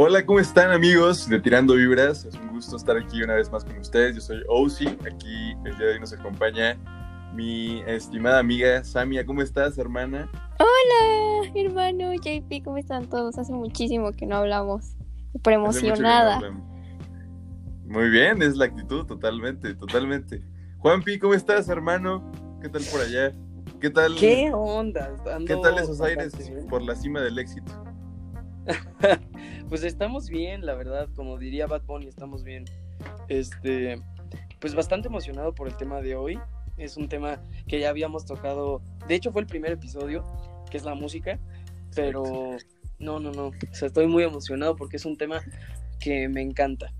Hola, ¿cómo están amigos de Tirando Vibras? Es un gusto estar aquí una vez más con ustedes. Yo soy Osi. Aquí el día de hoy nos acompaña mi estimada amiga Samia. ¿Cómo estás, hermana? Hola, hermano JP, ¿cómo están todos? Hace muchísimo que no hablamos. Súper no emocionada. Muy bien, es la actitud, totalmente, totalmente. Juanpi, ¿cómo estás, hermano? ¿Qué tal por allá? ¿Qué tal? ¿Qué onda? Ando ¿Qué tal esos aires por la cima del éxito? Pues estamos bien, la verdad, como diría Bad Bunny, estamos bien. Este, pues bastante emocionado por el tema de hoy. Es un tema que ya habíamos tocado, de hecho fue el primer episodio, que es la música, pero no, no, no, o sea, estoy muy emocionado porque es un tema que me encanta.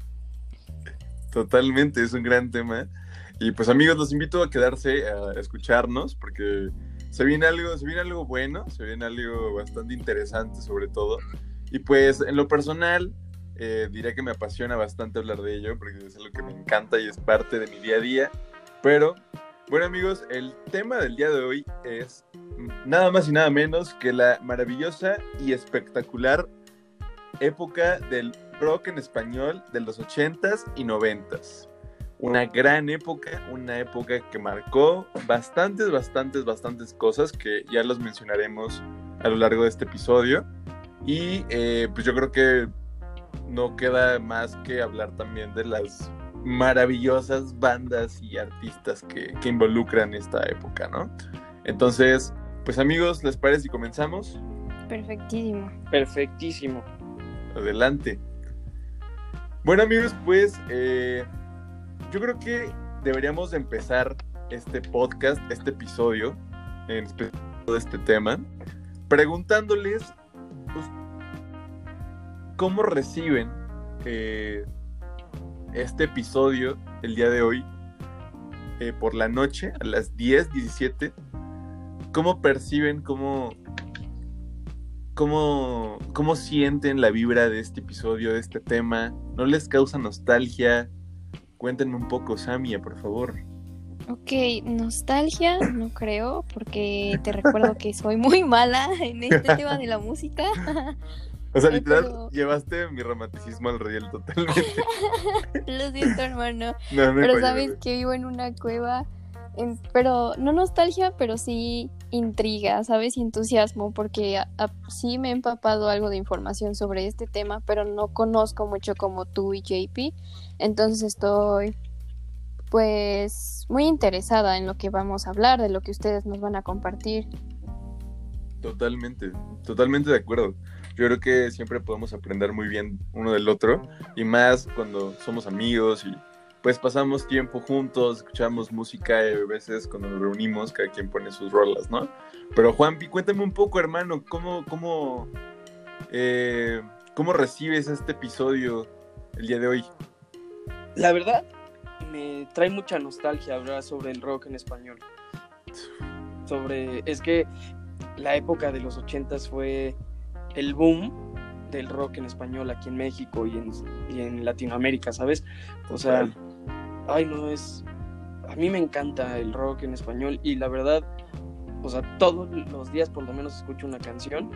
Totalmente, es un gran tema. Y pues amigos, los invito a quedarse a escucharnos porque se viene algo, se viene algo bueno, se viene algo bastante interesante sobre todo. Y pues en lo personal, eh, diré que me apasiona bastante hablar de ello porque es algo que me encanta y es parte de mi día a día. Pero bueno amigos, el tema del día de hoy es nada más y nada menos que la maravillosa y espectacular época del rock en español de los 80s y 90s. Una gran época, una época que marcó bastantes, bastantes, bastantes cosas que ya los mencionaremos a lo largo de este episodio. Y eh, pues yo creo que no queda más que hablar también de las maravillosas bandas y artistas que, que involucran esta época, ¿no? Entonces, pues amigos, ¿les parece si comenzamos? Perfectísimo. Perfectísimo. Adelante. Bueno amigos, pues eh, yo creo que deberíamos de empezar este podcast, este episodio, en especial de este tema, preguntándoles cómo reciben eh, este episodio el día de hoy eh, por la noche a las 10, 17. ¿Cómo perciben, cómo, cómo, cómo sienten la vibra de este episodio, de este tema? ¿No les causa nostalgia? Cuéntenme un poco, Samia, por favor. Ok, nostalgia, no creo, porque te recuerdo que soy muy mala en este tema de la música. O sea, literal, pero- llevaste mi romanticismo al riel totalmente. Lo siento, hermano. No, no hay Pero sabes que vivo en una cueva, en- pero no nostalgia, pero sí intriga, ¿sabes? Y entusiasmo, porque a- a- sí me he empapado algo de información sobre este tema, pero no conozco mucho como tú y JP. Entonces estoy, pues, muy interesada en lo que vamos a hablar, de lo que ustedes nos van a compartir. Totalmente, totalmente de acuerdo. Yo creo que siempre podemos aprender muy bien uno del otro y más cuando somos amigos y pues pasamos tiempo juntos, escuchamos música y a veces cuando nos reunimos cada quien pone sus rolas, ¿no? Pero Juanpi, cuéntame un poco, hermano, ¿cómo, cómo, eh, cómo recibes este episodio el día de hoy? La verdad, me trae mucha nostalgia hablar sobre el rock en español. Sobre, es que la época de los ochentas fue el boom del rock en español aquí en México y en, y en Latinoamérica, ¿sabes? O sea, ay no es, a mí me encanta el rock en español y la verdad, o sea, todos los días por lo menos escucho una canción,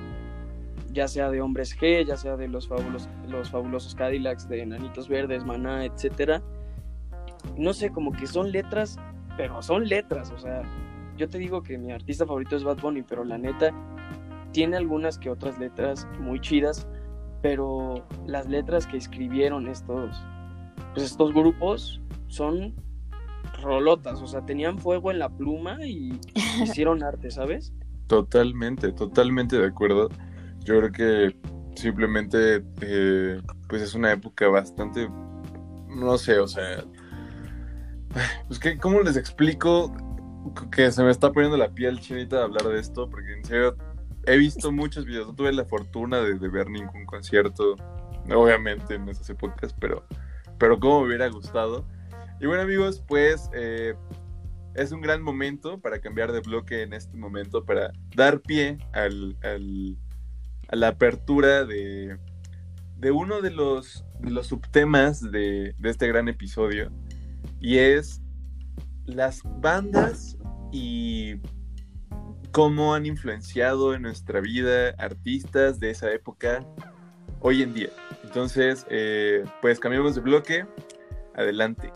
ya sea de Hombres G, ya sea de los fabulosos, los fabulosos Cadillacs, de Enanitos Verdes, Maná, etcétera. No sé, como que son letras, pero son letras, o sea, yo te digo que mi artista favorito es Bad Bunny, pero la neta tiene algunas que otras letras muy chidas, pero las letras que escribieron estos pues estos grupos son rolotas, o sea, tenían fuego en la pluma y hicieron arte, ¿sabes? Totalmente, totalmente de acuerdo. Yo creo que simplemente, eh, pues es una época bastante, no sé, o sea, pues que, ¿cómo les explico que se me está poniendo la piel chinita de hablar de esto? Porque en serio, he visto muchos videos, no tuve la fortuna de, ver ningún concierto, obviamente en esas épocas, pero, pero como me hubiera gustado. Y bueno amigos, pues eh, es un gran momento para cambiar de bloque en este momento, para dar pie al, al- a la apertura de, de uno de los, los subtemas de, de este gran episodio, y es las bandas y cómo han influenciado en nuestra vida artistas de esa época hoy en día. Entonces, eh, pues cambiamos de bloque. Adelante.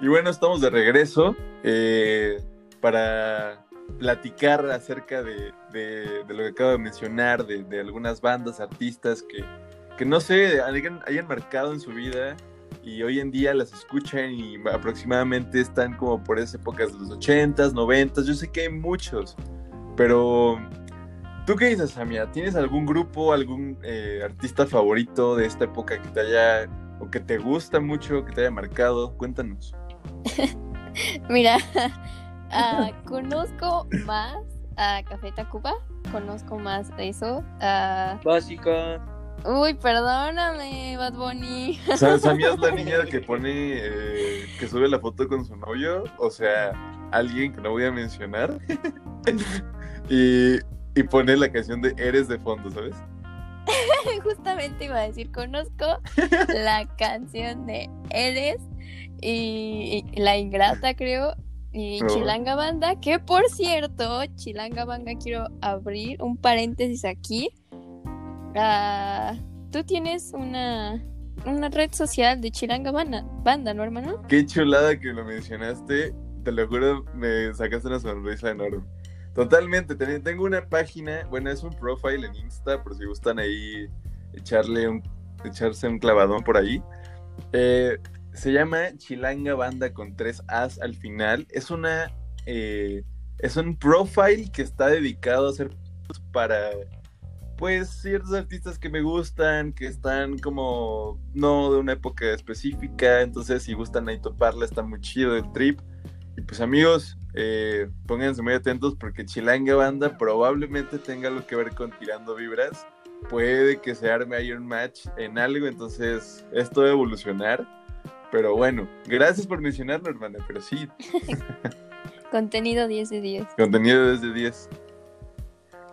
Y bueno, estamos de regreso eh, para platicar acerca de, de- de lo que acabo de mencionar, de, algunas bandas, artistas que, que no sé, hayan, hayan marcado en su vida y hoy en día las escuchan y aproximadamente están como por esas épocas de los 80s, 90s. Yo sé que hay muchos, pero ¿tú qué dices, Samia? ¿Tienes algún grupo, algún eh, artista favorito de esta época que te haya o que te gusta mucho, que te haya marcado? Cuéntanos. Mira, ah, conozco más a Café Tacuba, conozco más de eso. ah, Básica. Uy, perdóname, Bad Bunny. O sea, Samia es la niña que pone, eh, que sube la foto con su novio, o sea, alguien que no voy a mencionar, y, y pone la canción de Eres de fondo, ¿sabes? Justamente iba a decir, conozco la canción de Eres y, y La Ingrata, creo, y Oh. Chilanga Banda, que por cierto, Chilanga Banda, quiero abrir un paréntesis aquí. Ah, Tú tienes una, una red social de Chilanga Banda, Banda, ¿no, hermano? Qué chulada que lo mencionaste, te lo juro, me sacaste una sonrisa enorme. Totalmente, ten- tengo una página, bueno, es un profile en Insta, por si gustan ahí echarle un, echarse un clavadón por ahí. Eh, se llama Chilanga Banda con tres As al final. Es una, eh, es un profile que está dedicado a hacer para, pues, ciertos artistas que me gustan, que están como, no de una época específica, entonces si gustan ahí toparla, está muy chido el trip. Y pues amigos, eh, pónganse muy atentos porque Chilanga Banda probablemente tenga algo que ver con tirando vibras. Puede que se arme ahí un match en algo, entonces esto debe evolucionar. Pero bueno, gracias por mencionarlo, hermana. Pero sí, Contenido 10 de 10. contenido desde 10.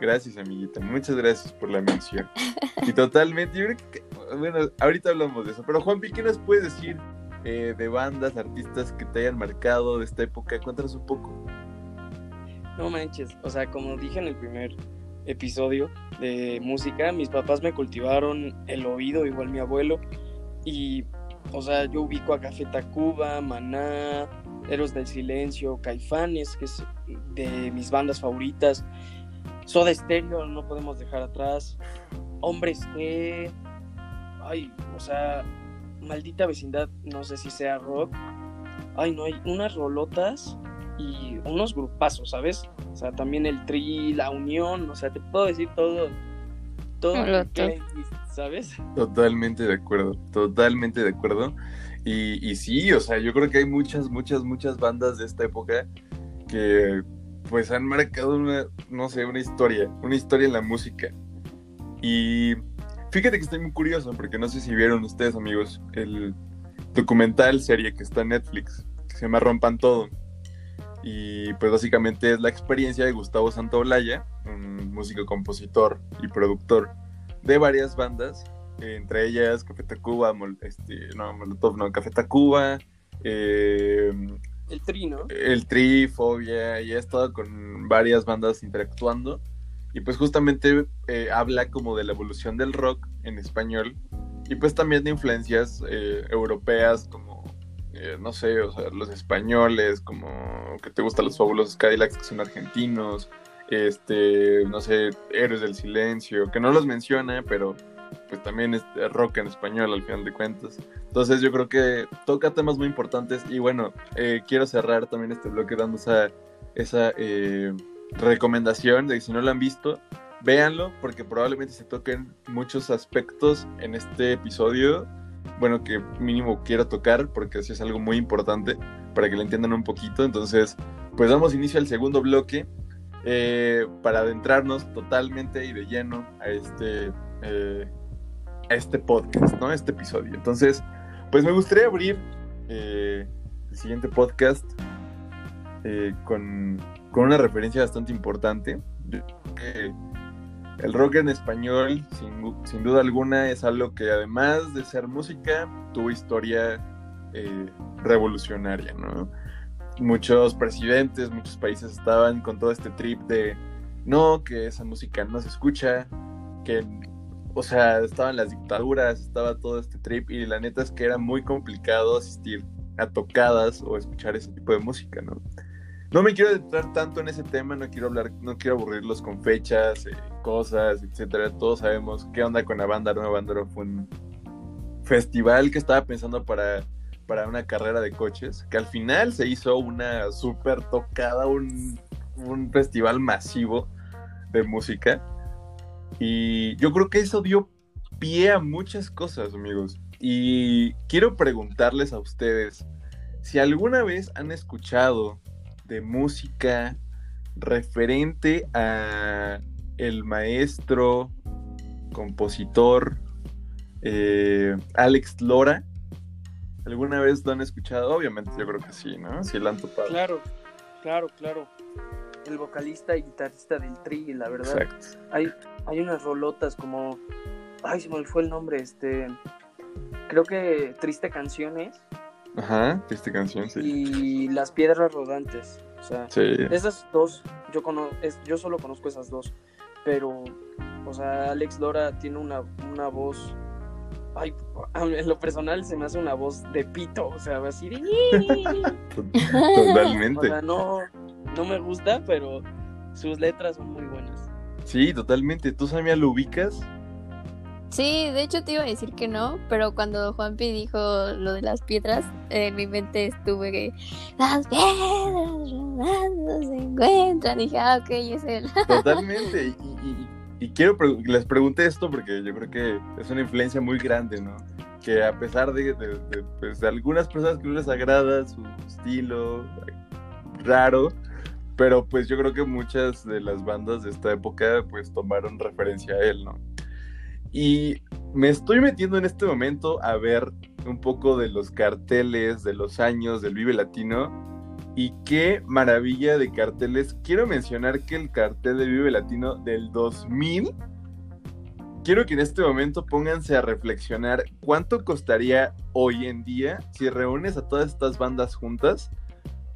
Gracias, amiguita. Muchas gracias por la mención. Y totalmente, yo creo que, bueno, ahorita hablamos de eso. Pero Juanpi, ¿qué nos puedes decir eh, de bandas, artistas que te hayan marcado de esta época? Cuéntanos un poco. No manches, o sea, como dije en el primer episodio de música, mis papás me cultivaron el oído, igual mi abuelo, y, o sea, yo ubico a Café Tacuba, Maná, Héroes del Silencio, Caifanes, que es de mis bandas favoritas, Soda Stereo, no podemos dejar atrás, Hombres G, ay, o sea, Maldita Vecindad, no sé si sea rock, ay, no, hay unas rolotas y unos grupazos, ¿sabes? O sea, también el Tri, la Unión, o sea, te puedo decir todo, todo Lo playlist, ¿sabes? Totalmente de acuerdo, totalmente de acuerdo. Y, y sí, o sea, yo creo que hay muchas, muchas, muchas bandas de esta época que pues han marcado una, no sé, una historia, una historia en la música. Y fíjate que estoy muy curioso porque no sé si vieron ustedes, amigos, el documental serie que está en Netflix, que se llama Rompan Todo. Y pues básicamente es la experiencia de Gustavo Santaolalla, un músico, compositor y productor de varias bandas, entre ellas Café Tacuba, este, no, Molotov, no, Café Tacuba, eh, El Tri, ¿no? el Tri, Fobia, y ha estado con varias bandas interactuando. Y pues justamente eh, habla como de la evolución del rock en español y pues también de influencias eh, europeas como, eh, no sé, sea, los españoles, como que te gustan los fabulosos Cadillacs que son argentinos, este, no sé, Héroes del Silencio, que no los menciona, pero pues también es rock en español al final de cuentas. Entonces yo creo que toca temas muy importantes y bueno, eh, quiero cerrar también este bloque dando esa, esa eh, recomendación de que si no lo han visto, véanlo porque probablemente se toquen muchos aspectos en este episodio. Bueno, que mínimo quiero tocar porque así es algo muy importante para que lo entiendan un poquito. Entonces, pues damos inicio al segundo bloque eh, para adentrarnos totalmente y de lleno a este, eh, este podcast, ¿no? Este episodio. Entonces, pues me gustaría abrir eh, el siguiente podcast eh, con, con una referencia bastante importante. El rock en español, sin, sin duda alguna, es algo que además de ser música, tuvo historia eh, revolucionaria, ¿no? Muchos presidentes, muchos países estaban con todo este trip de no, que esa música no se escucha, que o sea, estaban las dictaduras, estaba todo este trip y la neta es que era muy complicado asistir a tocadas o escuchar ese tipo de música, ¿no? No me quiero entrar tanto en ese tema, no quiero hablar, no quiero aburrirlos con fechas, eh, cosas, etcétera. Todos sabemos qué onda con Nueva Bandera. Fue un festival que estaba pensando para, para una carrera de coches, que al final se hizo una súper tocada, un, un festival masivo de música. Y yo creo que eso dio pie a muchas cosas, amigos. Y quiero preguntarles a ustedes si alguna vez han escuchado de música referente a el maestro, compositor eh, Alex Lora. ¿Alguna vez lo han escuchado? Obviamente yo creo que sí, ¿no? Sí lo han topado. Claro, claro, claro. El vocalista y guitarrista del Tri, la verdad. Exacto. Hay, hay unas rolotas como... Ay, se me fue el nombre, este... Creo que Triste Canciones Ajá, triste canción, sí. Y Las Piedras Rodantes. O sea, esas dos, yo, yo solo conozco esas dos. Pero, o sea, Alex Dora tiene una, una voz. Ay, en lo personal se me hace una voz de pito, o sea, así de. Totalmente. O sea, no, no me gusta, pero sus letras son muy. Sí, totalmente. ¿Tú, Samia, lo ubicas? Sí, de hecho te iba a decir que no, pero cuando Juanpi dijo lo de las piedras, en mi mente estuve que las piedras se encuentran. Y dije, ah, ok, es él. Totalmente. Y, quiero les pregunté esto porque yo creo que es una influencia muy grande, ¿no? Que a pesar de, pues, de algunas personas que no les agrada su estilo raro, pero pues yo creo que muchas de las bandas de esta época pues tomaron referencia a él, ¿no? Y me estoy metiendo en este momento a ver un poco de los carteles de los años del Vive Latino. Y qué maravilla de carteles. Quiero mencionar que el cartel del Vive Latino del 2000, quiero que en este momento pónganse a reflexionar cuánto costaría hoy en día si reúnes a todas estas bandas juntas.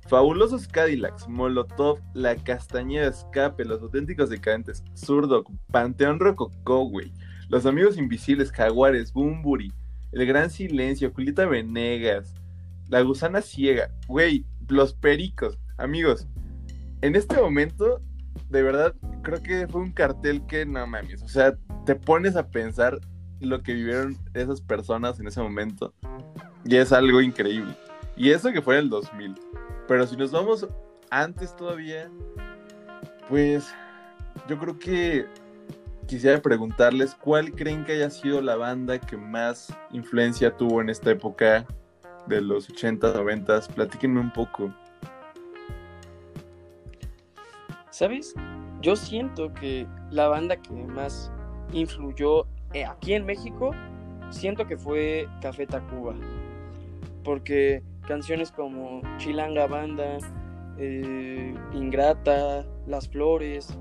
Fabulosos Cadillacs, Molotov, La Castañeda Escape, Los Auténticos Decadentes, Zurdo, Panteón Rococó, güey. Los Amigos Invisibles, Jaguares, Bumburi, El Gran Silencio, Julieta Venegas, La Gusana Ciega, güey, Los Pericos, amigos. En este momento, de verdad, creo que fue un cartel que no mames, o sea, te pones a pensar lo que vivieron esas personas en ese momento y es algo increíble. Y eso que fue en el 2000. Pero si nos vamos antes todavía, pues yo creo que quisiera preguntarles cuál creen que haya sido la banda que más influencia tuvo en esta época de los 80, 90. Platíquenme un poco. ¿Sabes? Yo siento que la banda que más influyó eh, aquí en México, siento que fue Café Tacuba. Porque canciones como Chilanga Banda, eh, Ingrata, Las Flores,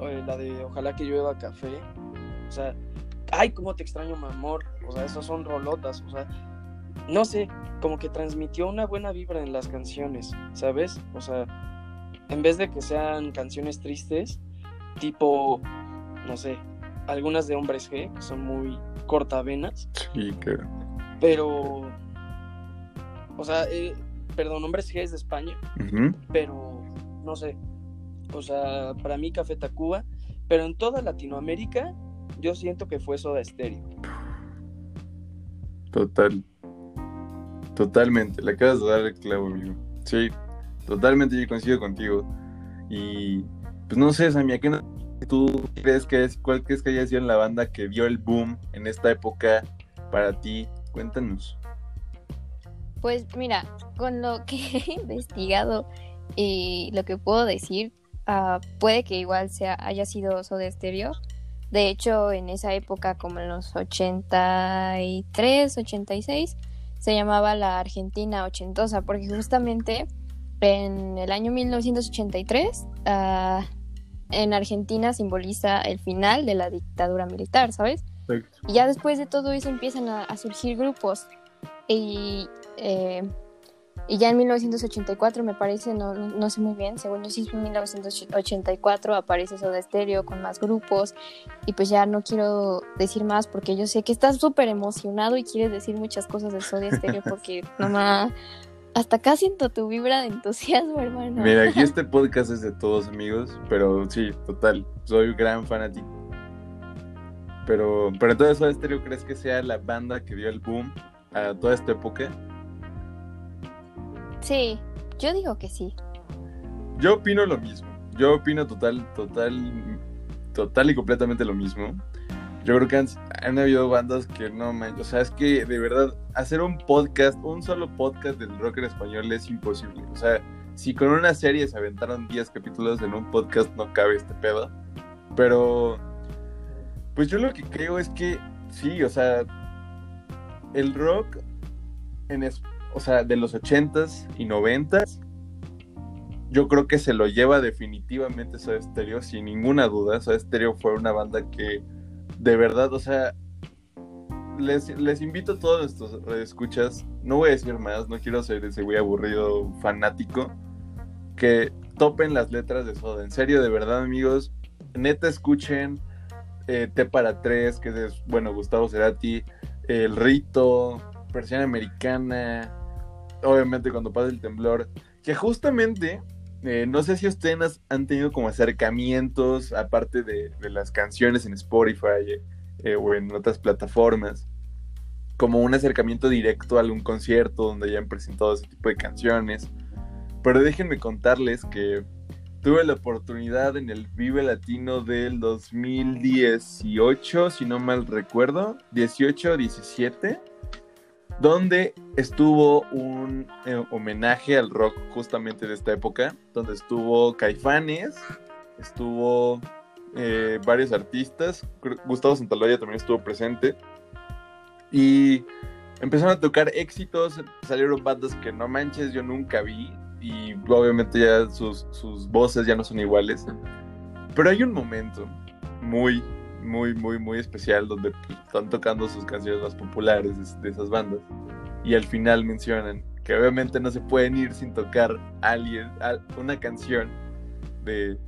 la de Ojalá que llueva café. O sea, ay, cómo te extraño, mi amor. O sea, esas son rolotas. O sea, no sé, como que transmitió una buena vibra en las canciones, ¿sabes? O sea, en vez de que sean canciones tristes, tipo, no sé, algunas de Hombres G, que son muy cortavenas. Sí, claro. Pero, o sea, eh, perdón, Hombres G es de España, pero, no sé, o sea, para mí Café Tacuba, pero en toda Latinoamérica yo siento que fue Soda Stereo. Total. Totalmente, le acabas de dar el clavo, amigo. Sí, totalmente yo coincido contigo. Y pues no sé, Samia, ¿qué tú crees que es, cuál crees que haya sido en la banda que vio el boom en esta época para ti? Cuéntanos. Pues mira, con lo que he investigado y lo que puedo decir, Ah, puede que igual sea, haya sido Soda Stereo. De hecho, en esa época, como en los 83, 86, se llamaba la Argentina ochentosa, porque justamente en el año 1983, ah, en Argentina simboliza el final de la dictadura militar, ¿sabes? Y ya después de todo eso empiezan a, surgir grupos. Y eh, Y ya en 1984, me parece, no, no sé muy bien, según yo sí en 1984 aparece Soda Stereo con más grupos. Y pues ya no quiero decir más porque yo sé que estás súper emocionado y quieres decir muchas cosas de Soda Stereo porque nomás hasta acá siento tu vibra de entusiasmo, hermano. Mira, aquí este podcast es de todos amigos, pero sí, total, soy gran fanático. Pero, pero entonces Soda Stereo crees que sea la banda que dio el boom a toda esta época? Sí, yo digo que sí. Yo opino lo mismo. Yo opino total, total, total y completamente lo mismo. Yo creo que han, habido bandas que no man, o sea, es que de verdad hacer un podcast, un solo podcast del rock en español es imposible. O sea, si con una serie se aventaron 10 capítulos en un podcast no cabe este pedo. Pero pues yo lo que creo es que sí, o sea, el rock en, o sea, de los 80s y 90s, yo creo que se lo lleva definitivamente Soda Stereo, sin ninguna duda. Soda Stereo fue una banda que, de verdad, o sea, les, invito a todos nuestros escuchas, no voy a decir más, no quiero ser ese güey aburrido fanático, que topen las letras de Soda. En serio, de verdad, amigos, neta escuchen eh, T para tres, que es, bueno, Gustavo Cerati, El Rito, Versión Americana, obviamente cuando pasa el temblor, que justamente, eh, no sé si ustedes han tenido como acercamientos, aparte de, las canciones en Spotify eh, o en otras plataformas, como un acercamiento directo a algún concierto donde hayan presentado ese tipo de canciones. Pero déjenme contarles que tuve la oportunidad en el Vive Latino del 2018, si no mal recuerdo, 18, 17 donde estuvo un eh, homenaje al rock justamente de esta época, donde estuvo Caifanes, estuvo eh, varios artistas, Gustavo Santaloya también estuvo presente, y empezaron a tocar éxitos, salieron bandas que no manches, yo nunca vi, y obviamente ya sus, sus voces ya no son iguales, pero hay un momento muy, muy, muy, muy especial donde están tocando sus canciones más populares de, esas bandas. Y al final mencionan que obviamente no se pueden ir sin tocar alguien, una canción de,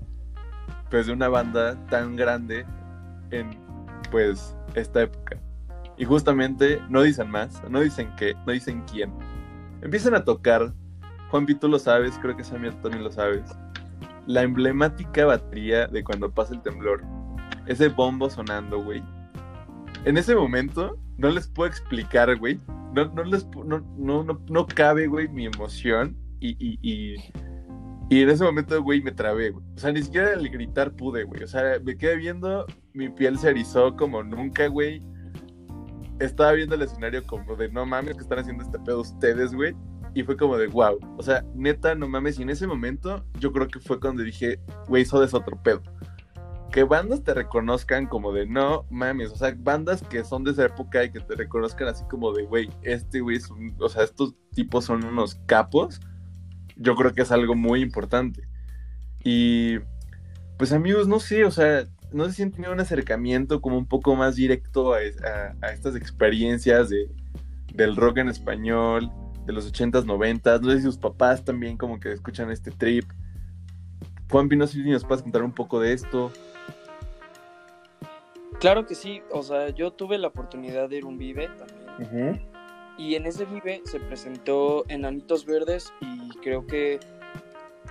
pues, de una banda tan grande en pues esta época. Y justamente no dicen más, no dicen qué, no dicen quién. Empiezan a tocar, Juan tú lo sabes, creo que Sammy también lo sabes, la emblemática batería de cuando pasa el temblor ese bombo sonando, güey. En ese momento, no les puedo explicar, güey. No, no, les, no, no, no, cabe, güey, mi emoción. Y, y, y, y, en ese momento, güey, me trabé, güey. O sea, ni siquiera al gritar pude, güey. O sea, me quedé viendo, mi piel se erizó como nunca, güey. Estaba viendo el escenario como de, no mames, que están haciendo este pedo ustedes, güey. Y fue como de, wow. O sea, neta, no mames. Y en ese momento, yo creo que fue cuando dije, güey, eso es otro pedo que bandas te reconozcan como de no mames, o sea, bandas que son de esa época y que te reconozcan así como de güey, este güey, o sea, estos tipos son unos capos, yo creo que es algo muy importante. Y pues amigos, no sé, o sea, no sé si han tenido un acercamiento como un poco más directo a, estas experiencias de, del rock en español, de los 80s, 90s, no sé si sus papás también como que escuchan este trip. Juan no sé si nos puedes contar un poco de esto. Claro que sí, o sea, yo tuve la oportunidad de ir a un Vive también. Y en ese Vive se presentó Enanitos Verdes y creo que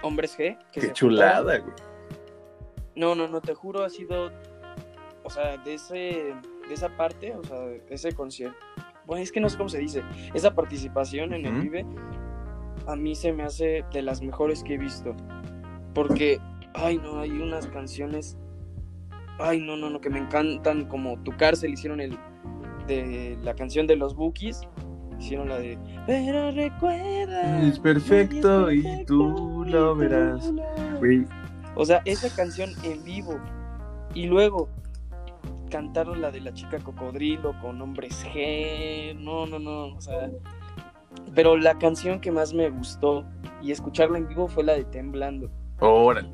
Hombres G. Qué chulada, güey. No, no, no, te juro, ha sido, o sea, de, ese, de esa parte, o sea, ese concierto. Bueno, es que no sé cómo se dice. Esa participación en el Vive a mí se me hace de las mejores que he visto. Porque, ay, no, hay unas canciones ay, no, no, no, que me encantan, como Tu Cárcel, hicieron el de la canción de los Bookies, hicieron la de Pero recuerda. Es perfecto y tú lo verás. O sea, esa canción en vivo y luego cantaron la de la chica cocodrilo con hombres G, no, no, no, o sea, pero la canción que más me gustó y escucharla en vivo fue la de Temblando. Órale.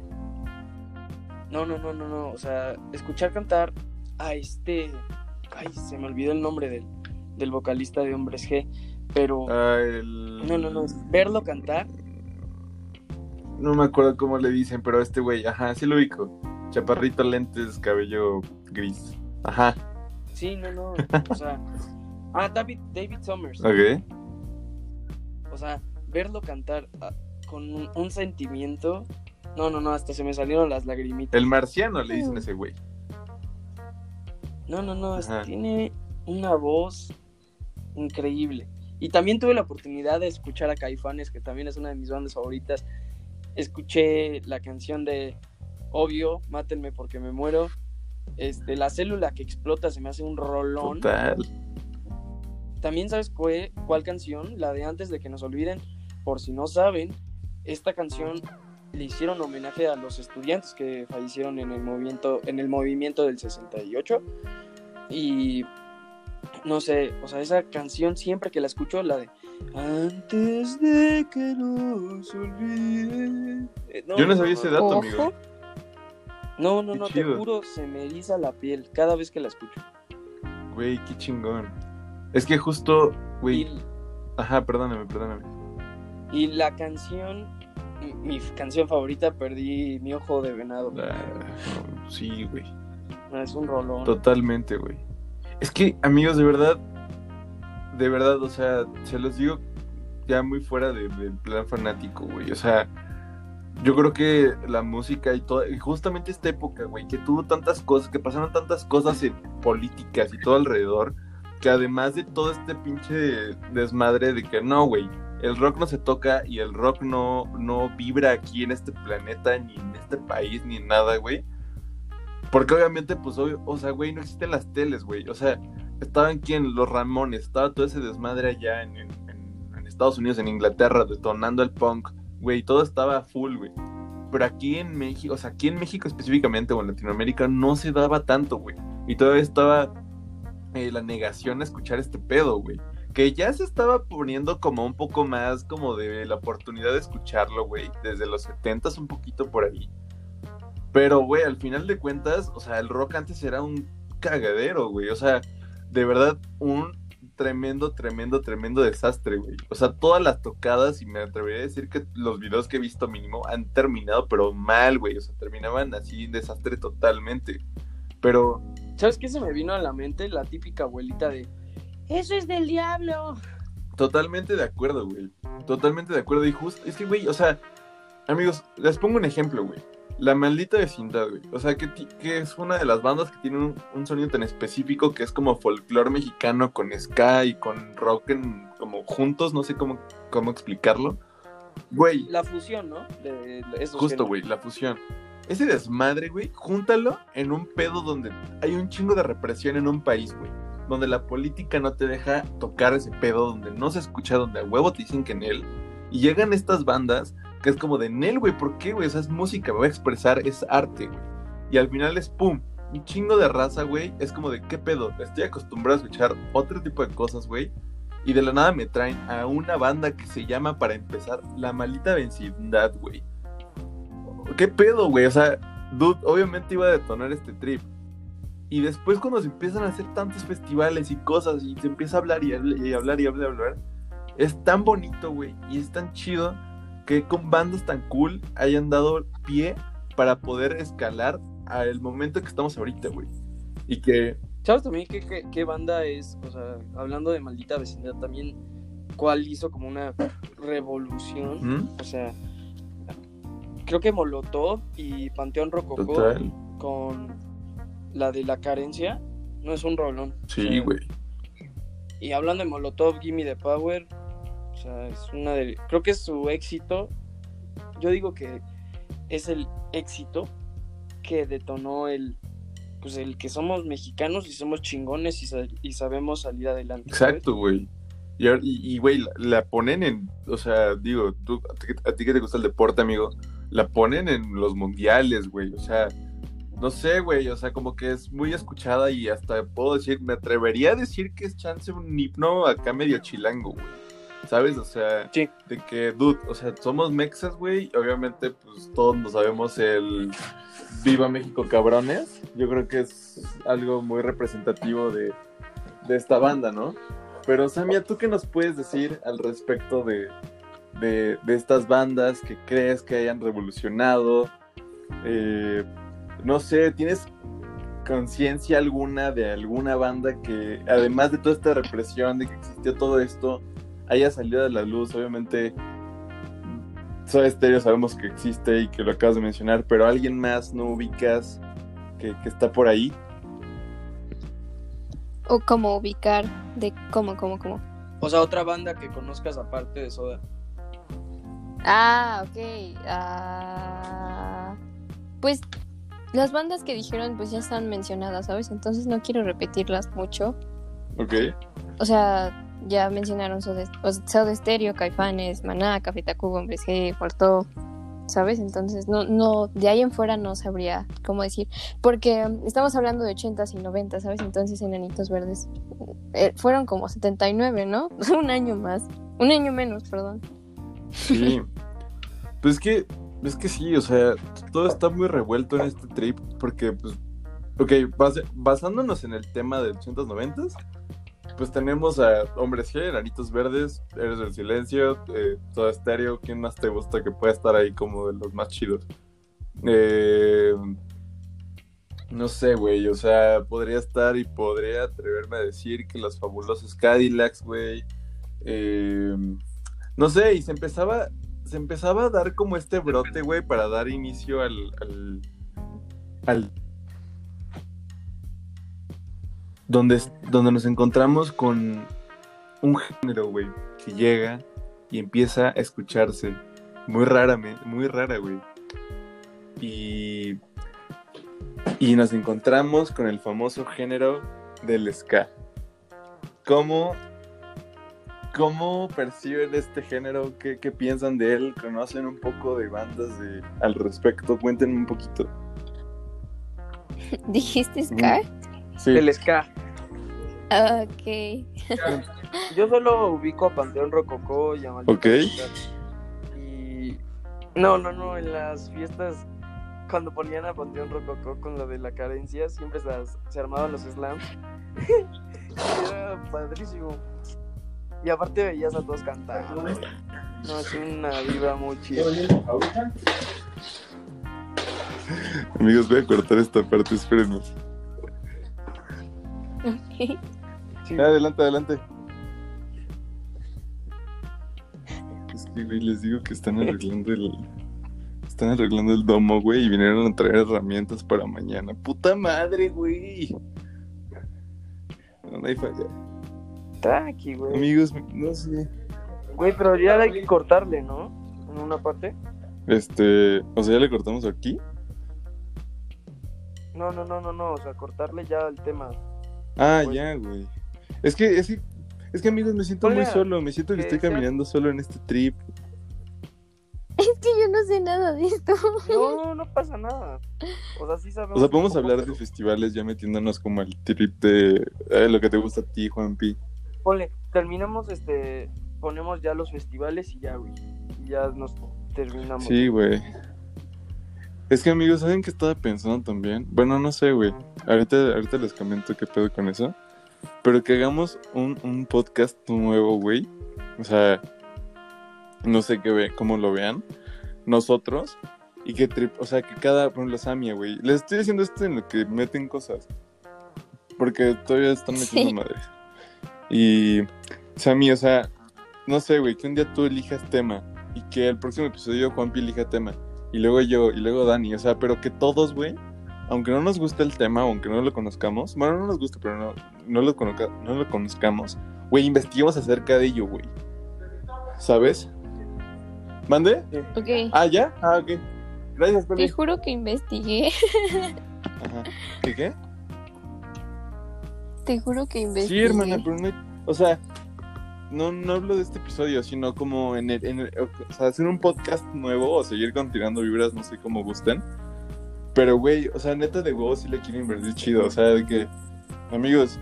No, no, no, no, no. O sea, escuchar cantar a este. Ay, se me olvidó el nombre del, del vocalista de Hombres G. Pero Ah, el... no, no, no, verlo cantar, No me acuerdo cómo le dicen, pero este güey, ajá, sí lo ubico. Chaparrito, lentes, cabello gris. Ajá, sí, no, no, o sea, ah, David, David Summers, ok. o sea, verlo cantar ah, con un, un sentimiento, no, no, no, hasta se me salieron las lagrimitas. El marciano le dicen a ese güey. No, no, no, Ajá. tiene una voz increíble. Y también tuve la oportunidad de escuchar a Caifanes, que también es una de mis bandas favoritas. Escuché la canción de Obvio, Mátenme porque me muero. Este, la célula que explota se me hace un rolón. Total. También sabes cuál, cuál canción, la de antes de que nos olviden. Por si no saben, esta canción le hicieron homenaje a los estudiantes que fallecieron en el movimiento, en el movimiento del 68. Y no sé, o sea, esa canción siempre que la escucho, la de Antes de que nos olviden. Eh, Yo no sabía ese dato, Ojo. amigo. No, no, Qué no, te juro, se me eriza la piel cada vez que la escucho. Güey, qué chingón. Es que justo, güey. Y, Ajá, perdóname, perdóname. y la canción, mi, canción favorita, perdí mi ojo de venado. Ah, sí, güey. Es un rolón. Totalmente, güey. Es que, amigos, de verdad, de verdad, o sea, se los digo ya muy fuera de- del plan fanático, güey. O sea, yo creo que la música y todo, y justamente esta época, güey, que tuvo tantas cosas, que pasaron tantas cosas en políticas y todo alrededor, que además de todo este pinche desmadre de que no, güey, el rock no se toca y el rock no, no vibra aquí en este planeta, ni en este país, ni en nada, güey. Porque obviamente, pues, obvio, o sea, güey, no existen las teles, güey. O sea, estaban quién, los Ramones, estaba todo ese desmadre allá en Estados Unidos, en Inglaterra, detonando el punk, güey, todo estaba full, güey. Pero aquí en México, o sea, aquí en México específicamente o en Latinoamérica no se daba tanto, güey. Y todavía estaba eh, la negación a escuchar este pedo, güey. Que ya se estaba poniendo como un poco más como de la oportunidad de escucharlo, güey. Desde los 70s un poquito por ahí. Pero, güey, al final de cuentas, o sea, el rock antes era un cagadero, güey. O sea, de verdad, un tremendo, tremendo, tremendo desastre, güey. O sea, todas las tocadas, y me atrevería a decir que los videos que he visto mínimo han terminado, pero mal, güey. O sea, terminaban así en desastre totalmente. Pero, ¿Sabes qué se me vino a la mente? La típica abuelita de Eso es del diablo. Totalmente de acuerdo, güey. Totalmente de acuerdo. Y justo, es que, güey, o sea, amigos, les pongo un ejemplo, güey. La maldita vecindad, güey. O sea, que, que es una de las bandas que tiene un, un sonido tan específico que es como folclore mexicano con ska y con rock en, como juntos, no sé cómo, cómo explicarlo. Güey, La fusión, ¿no? De, de esos Justo, géneros. güey, la fusión. Ese desmadre, güey, júntalo en un pedo donde hay un chingo de represión en un país, güey. Donde la política no te deja tocar ese pedo, donde no se escucha, donde a huevo te dicen que en él. Y llegan estas bandas que es como de Nel, güey, ¿por qué, güey? O sea, es música, me voy a expresar, es arte, güey. Y al final es pum, un chingo de raza, güey. Es como de, ¿qué pedo? Estoy acostumbrado a escuchar otro tipo de cosas, güey. Y de la nada me traen a una banda que se llama, para empezar, La Maldita Vecindad, güey. ¿Qué pedo, güey? O sea, dude, obviamente iba a detonar este trip. Y después cuando se empiezan a hacer tantos festivales y cosas y se empieza a hablar y, habl- y hablar y hablar y hablar, es tan bonito, güey, y es tan chido que con bandas tan cool hayan dado pie para poder escalar al momento que estamos ahorita, güey. Y que, ¿Sabes también qué, qué, qué banda es? O sea, hablando de maldita vecindad, también cuál hizo como una revolución. ¿Mm? O sea, creo que Molotov y Panteón Rococó total, con la de la carencia no es un rolón. O sí, sea, güey. Y hablando de Molotov, Gimme the Power, o sea, es una de. Creo que es su éxito. Yo digo que es el éxito que detonó el. Pues el que somos mexicanos y somos chingones y, sa- y sabemos salir adelante. Exacto, güey. Y, ahora- y, y, güey, la, la ponen en, o sea, digo, tú, a, ti, a ti que te gusta el deporte, amigo, la ponen en los mundiales, güey. O sea, no sé, güey, o sea, como que es muy escuchada y hasta puedo decir, me atrevería a decir que es chance un himno acá medio chilango, güey. ¿Sabes? O sea, Sí. de que, dude, o sea, somos mexas, güey. Obviamente, pues todos nos sabemos el Viva México cabrones. Yo creo que es algo muy representativo de, de esta banda, ¿no? Pero Samia, ¿tú qué nos puedes decir al respecto de, de, de estas bandas que crees que hayan revolucionado? Eh, no sé, ¿tienes conciencia alguna de alguna banda que, además de toda esta represión, de que existió todo esto, haya salido de la luz? Obviamente, Soda Stereo sabemos que existe y que lo acabas de mencionar, pero alguien más no ubicas que, que está por ahí. O cómo ubicar de cómo, cómo, cómo. O sea, otra banda que conozcas aparte de Soda. Ah, ok. Ah, pues las bandas que dijeron pues ya están mencionadas, ¿sabes? Entonces no quiero repetirlas mucho. Ok. O sea, ya mencionaron Soda, Stereo, Caifanes, Maná, Café Tacuba, Hombres G, Porto, ¿sabes? Entonces no, no, de ahí en fuera no sabría cómo decir. Porque estamos hablando de 80s y 90, ¿sabes? Entonces Enanitos Verdes eh, fueron como 79, ¿no? Un año más. Un año menos, perdón. Sí. Pues es que, es que sí, o sea, todo está muy revuelto en este trip, porque, pues, ok, basándonos en el tema de 80s, 90s, pues tenemos a Hombres G, Enanitos Verdes, Eres del Silencio, eh, Todo Estéreo, ¿quién más te gusta que pueda estar ahí como de los más chidos? Eh, no sé, güey, o sea, podría estar y podría atreverme a decir que los fabulosos Cadillacs, güey. Eh, no sé, y se empezaba, se empezaba a dar como este brote, güey, para dar inicio al, al, al- donde, donde nos encontramos con un género, güey, que llega y empieza a escucharse muy raramente, muy rara, güey. Y, y nos encontramos con el famoso género del ska. ¿Cómo, cómo perciben este género? ¿Qué, qué piensan de él? ¿Conocen un poco de bandas de, al respecto? Cuéntenme un poquito. ¿Dijiste Scar? Sí. El ska. Ok. Yo solo ubico a Panteón Rococó y a Maldita Ok. Vecindad. Y. No, no, no. En las fiestas, cuando ponían a Panteón Rococó con lo de la carencia, siempre se, se armaban los slams. Y Era padrísimo. Y aparte veías a todos cantar. No, es una vibra muy chida. Amigos, voy a cortar esta parte, espérenme. Ok. Sí. Adelante, adelante. Es que, güey, les digo que están arreglando el. Están arreglando el domo, güey, y vinieron a traer herramientas para mañana. ¡Puta madre, güey! No, no hay falla. Tranqui, güey. Amigos, no sé. Güey, pero ya hay que cortarle, ¿no? En una parte. Este. O sea, ya le cortamos aquí. No, no, no, no, no. O sea, cortarle ya el tema. Ah, Pues- ya, güey. Es que, es que, es que, amigos, me siento muy solo. Me siento que que estoy sea- caminando solo en este trip. Es que yo no sé nada de esto. No, no pasa nada. O sea, sí sabemos. O sea, podemos hablar de festivales ya metiéndonos como al trip de eh, lo que te gusta a ti, Juanpi. Ponle, terminamos este. Ponemos ya los festivales y ya, güey. Y ya nos terminamos. Sí, güey. Es que, amigos, ¿saben qué estaba pensando también? Bueno, no sé, güey. Ahorita, ahorita les comento qué pedo con eso. Pero que hagamos un, un podcast nuevo, güey. O sea, no sé qué ve, cómo lo vean. Nosotros. Y que, trip, o sea, que cada, por ejemplo, Samia, güey. Les estoy diciendo esto en lo que meten cosas. Porque todavía están metiendo Sí. madres. Y, Sammy, o sea, no sé, güey, que un día tú elijas tema. Y que el próximo episodio Juanpi elija tema. Y luego yo, y luego Dani. O sea, pero que todos, güey, aunque no nos guste el tema, aunque no lo conozcamos, bueno, no nos gusta, pero no, no, lo, conozca- no lo conozcamos, güey, investiguemos acerca de ello, güey. ¿Sabes? ¿Mande? Ok. Ah, ¿ya? Ah, ok. Gracias, Te juro que investigué. Ajá. ¿Qué qué? Te juro que Sí, investigué. hermana, pero no O sea, no, no hablo de este episodio, sino como en el, en el- O sea, hacer un podcast nuevo o seguir continuando vibras, no sé cómo gusten. Pero, güey, o sea, neta de huevos sí le quiero invertir chido. O sea, de que, amigos,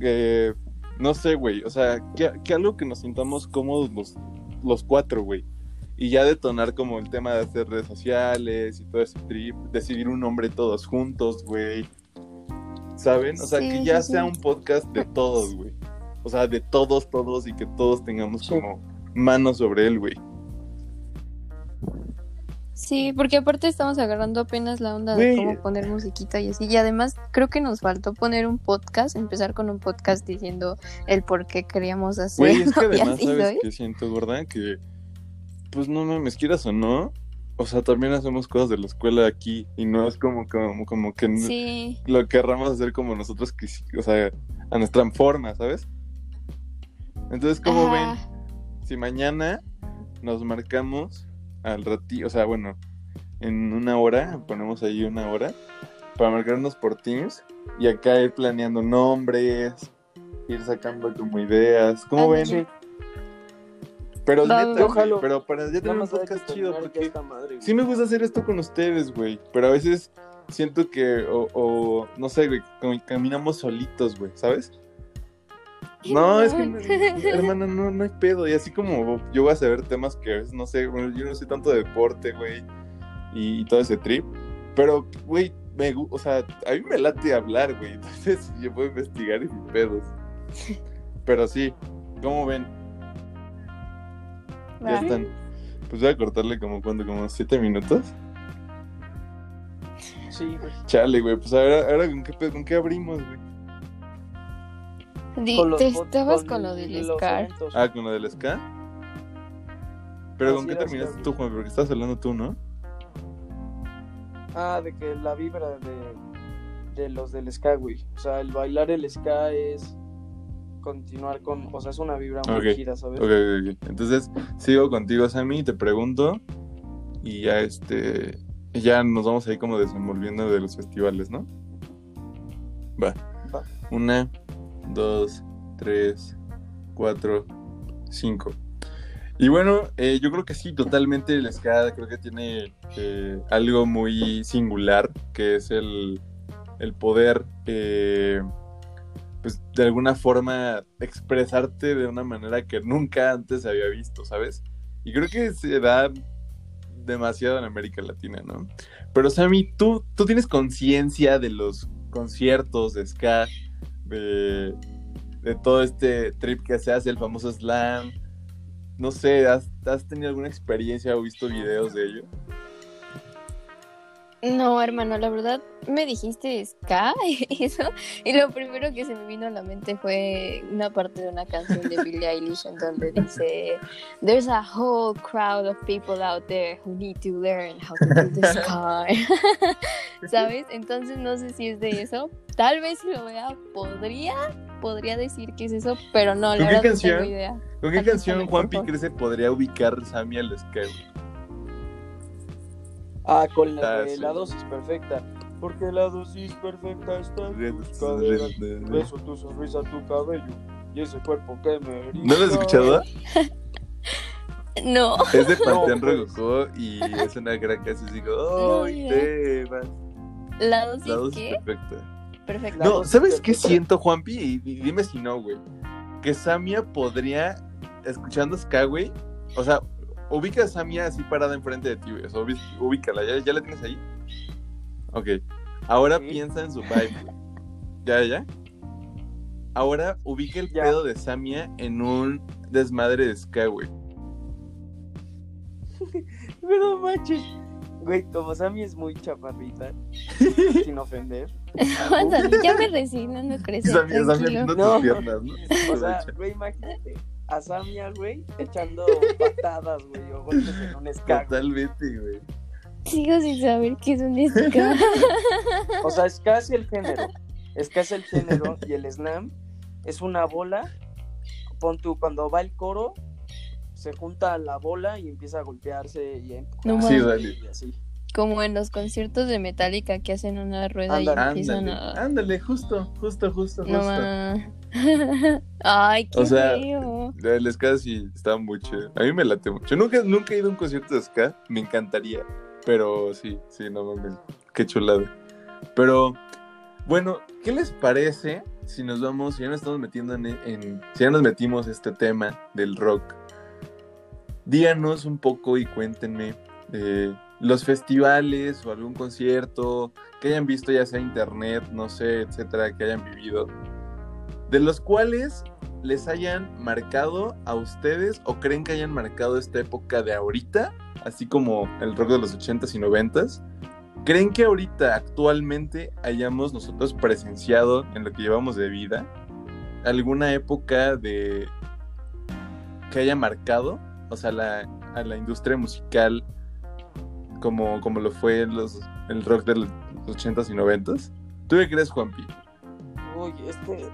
eh, no sé, güey. O sea, que, que algo que nos sintamos cómodos los, los cuatro, güey. Y ya detonar como el tema de hacer redes sociales y todo ese trip. Decidir un nombre todos juntos, güey. ¿Saben? O sea, Sí, que ya sí, sea sí. un podcast de todos, güey. o sea, de todos, todos y que todos tengamos Sí. como manos sobre él, güey. Sí, porque aparte estamos agarrando apenas la onda de cómo poner musiquita y así. Y además creo que nos faltó poner un podcast, empezar con un podcast diciendo el por qué queríamos hacer. Güey, es que además, así, ¿sabes ¿sabes? qué siento, gorda? Que, pues no mames, quieras o no, o sea, también hacemos cosas de la escuela aquí y no es como, como, como que Sí, lo querramos hacer como nosotros, o sea, a nuestra forma, ¿sabes? Entonces, ¿cómo Ajá. ven? Si mañana nos marcamos al ratito, o sea, bueno, en una hora, ponemos ahí una hora, para marcarnos por Teams y acá ir planeando nombres, ir sacando como ideas, ¿cómo ven? Pero neta, güey, pero para ya tener un podcast chido, porque esta madre, sí me gusta hacer esto con ustedes, güey, pero a veces siento que, o, o, no sé, güey, caminamos solitos, güey, ¿sabes? No, es que, no- hermana, no, no hay pedo, y así como yo voy a saber temas que a veces, no sé, bueno, yo no sé tanto de deporte, güey, y, y todo ese trip, pero, güey, me, o sea, a mí me late hablar, güey, entonces yo puedo investigar y sin pedos. Pero sí, ¿cómo ven? Ya están. Pues voy a cortarle como cuando, como siete minutos. Sí, güey. Chale, güey, pues ahora, ahora ¿con, qué, ¿con qué abrimos, güey? Di- Con los te estabas con lo del Scar. eventos. Ah, con lo del ska. Pero ¿con qué terminaste tú, Juan? Porque estás hablando tú, ¿no? Ah, de que la vibra de, de los del ska, güey. O sea, el bailar el ska es continuar con, o sea, es una vibra muy chida, ¿sabes? Ok, ok, ok. Entonces, sigo contigo, Sammy, te pregunto. Y ya, este. Ya nos vamos ahí como desenvolviendo de los festivales, ¿no? Va. Va. Una, dos, tres, cuatro, cinco. Y bueno, eh, yo creo que sí, totalmente el ska creo que tiene eh, algo muy singular, que es el, el poder, eh, pues de alguna forma expresarte de una manera que nunca antes había visto, ¿sabes? Y creo que se da demasiado en América Latina, ¿no? Pero Sammy, ¿tú, tú tienes conciencia de los conciertos de ska, de, de todo este trip que se hace, el famoso slam. No sé, ¿has, has tenido alguna experiencia o visto videos de ello? No, hermano, la verdad me dijiste ska, eso, y lo primero que se me vino a la mente fue una parte de una canción de Billie Eilish en donde dice There's a whole crowd of people out there who need to learn how to do the ska. ¿Sabes? Entonces no sé si es de eso. Tal vez si lo vea, podría, podría decir que es eso, pero no, ¿Con la verdad no tengo idea. ¿Con qué Aquí canción sale, Juanpi que podría ubicar Sammy al ska? Ah, con la Ah, de sí. la dosis perfecta. Porque la dosis perfecta está en tus ¿No caderas. lo Beso tu sonrisa, tu cabello y ese cuerpo que me has escuchado? No, Es de Panteón No, pues. Rococó y es una gran canción No, ¡Ay, mira. te vas! la dosis, La dosis ¿qué? perfecta. Perfecto. La No, ¿sabes qué perfecta. siento, Juanpi? Y, y dime si no, güey. Que Samia podría, escuchando Ska, güey, o sea, ubica a Samia así parada enfrente de ti, güey. O sea, ubi- ubícala, ¿ya, ¿ya la tienes ahí? Ok. Ahora Sí. piensa en su vibe. ¿Ya, ya? Ahora ubica el Ya. pedo de Samia en un desmadre de Ska, güey. Pero manches. Güey, como Sammy es muy chaparrita, sin ofender. Ándale, ya me resigno, no crees. Samia, Samia tranquilo. viendo No. tus piernas, ¿no? O sea, güey, imagínate a Samia, güey, echando patadas, güey, o golpes en un güey. Totalmente, güey. Sigo sin saber qué es un ska. O sea, ska es el género. Ska es el género y el slam es una bola. Pon tú, cuando va el coro, se junta la bola y empieza a golpearse y a empujar. No y así. Como en los conciertos de Metallica que hacen una rueda y Ándale. empiezan Ándale, a. ándale, justo, justo, justo, No justo. ma. Ay, qué O sea, feo. El ska sí está muy chido. A mí me late mucho. Nunca, nunca he ido a un concierto de ska. Me encantaría. Pero sí, sí, no mames. Qué chulada. Pero, bueno, ¿qué les parece si nos vamos, si ya nos estamos metiendo en, en- si ya nos metimos este tema del rock? Díganos un poco y cuéntenme eh, los festivales o algún concierto que hayan visto, ya sea internet, no sé, etcétera, que hayan vivido, de los cuales les hayan marcado a ustedes o creen que hayan marcado esta época de ahorita, así como el rock de los 80s y 90s. ¿Creen que ahorita, actualmente, hayamos nosotros presenciado en lo que llevamos de vida alguna época de que haya marcado, o sea, la, a la industria musical como, como lo fue los, el rock de los 80s y 90s? ¿Tú qué crees, Juanpi? Uy, es que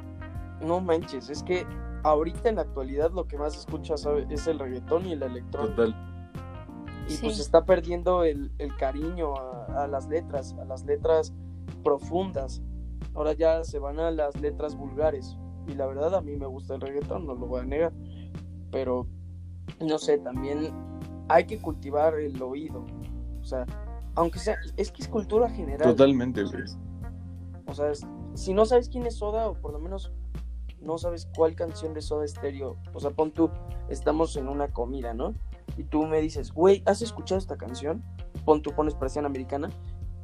no manches, es que ahorita en la actualidad lo que más se escucha ¿sabe? es el reggaetón y el electrónico. Total. Y Sí. pues está perdiendo el, el cariño a, a las letras, a las letras profundas. Ahora ya se van a las letras vulgares. Y la verdad a mí me gusta el reggaetón, no lo voy a negar. Pero, no sé, también hay que cultivar el oído. O sea, aunque sea, es que es cultura general. Totalmente, güey. O sea, es- si no sabes quién es Soda, o por lo menos no sabes cuál canción de Soda Stereo, o sea, pon tú, estamos en una comida, ¿no? Y tú me dices, güey, ¿has escuchado esta canción? Pon tú, pones presión americana,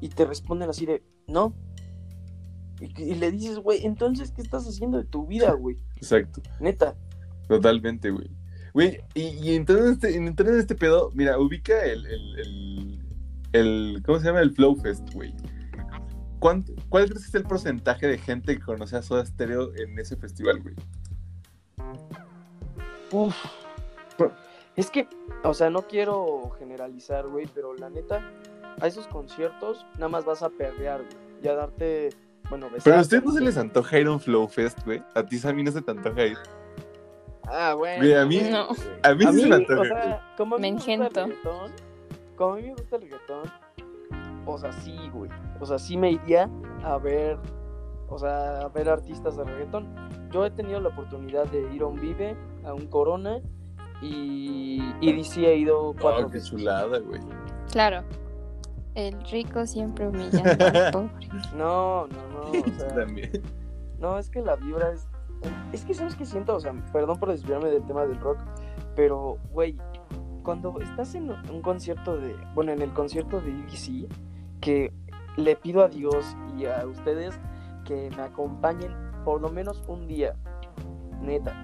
y te responden así de, no. Y, y le dices, güey, entonces, ¿qué estás haciendo de tu vida, güey? Exacto. Neta. Totalmente, güey. Güey, y, y entrando en este, entrando en este pedo, mira, ubica el, el, el, el- ¿cómo se llama? El Flow Fest, güey. ¿Cuánto- ¿Cuál crees que es el porcentaje de gente que conoce a Soda Stereo en ese festival, güey? Uf. Es que, o sea, no quiero generalizar, güey, pero la neta, a esos conciertos nada más vas a perrear, güey, y a darte, bueno, Pero a besarte. ustedes no se les antoja ir a un Flow Fest, güey. A ti, Sammy, no se te antoja ir. Ah, bueno. Güey, a mí- No. A mí, A sí se me o antoja, güey. sea, como Me engento. Como a mí me gusta el reggaetón, o sea, sí, güey. O sea, sí me iría a ver, o sea, a ver artistas de reggaetón. Yo he tenido la oportunidad de ir a un Vive, a un Corona, y, y sí he ido cuatro Oh, qué veces. chulada, güey. Claro. El rico siempre humillando al pobre. No, no, no, o sea, También. no, es que la vibra es... Es que, ¿sabes qué siento? O sea, perdón por desviarme del tema del rock, pero, güey, cuando estás en un concierto de... Bueno, en el concierto de EBC, que le pido a Dios y a ustedes que me acompañen por lo menos un día, neta.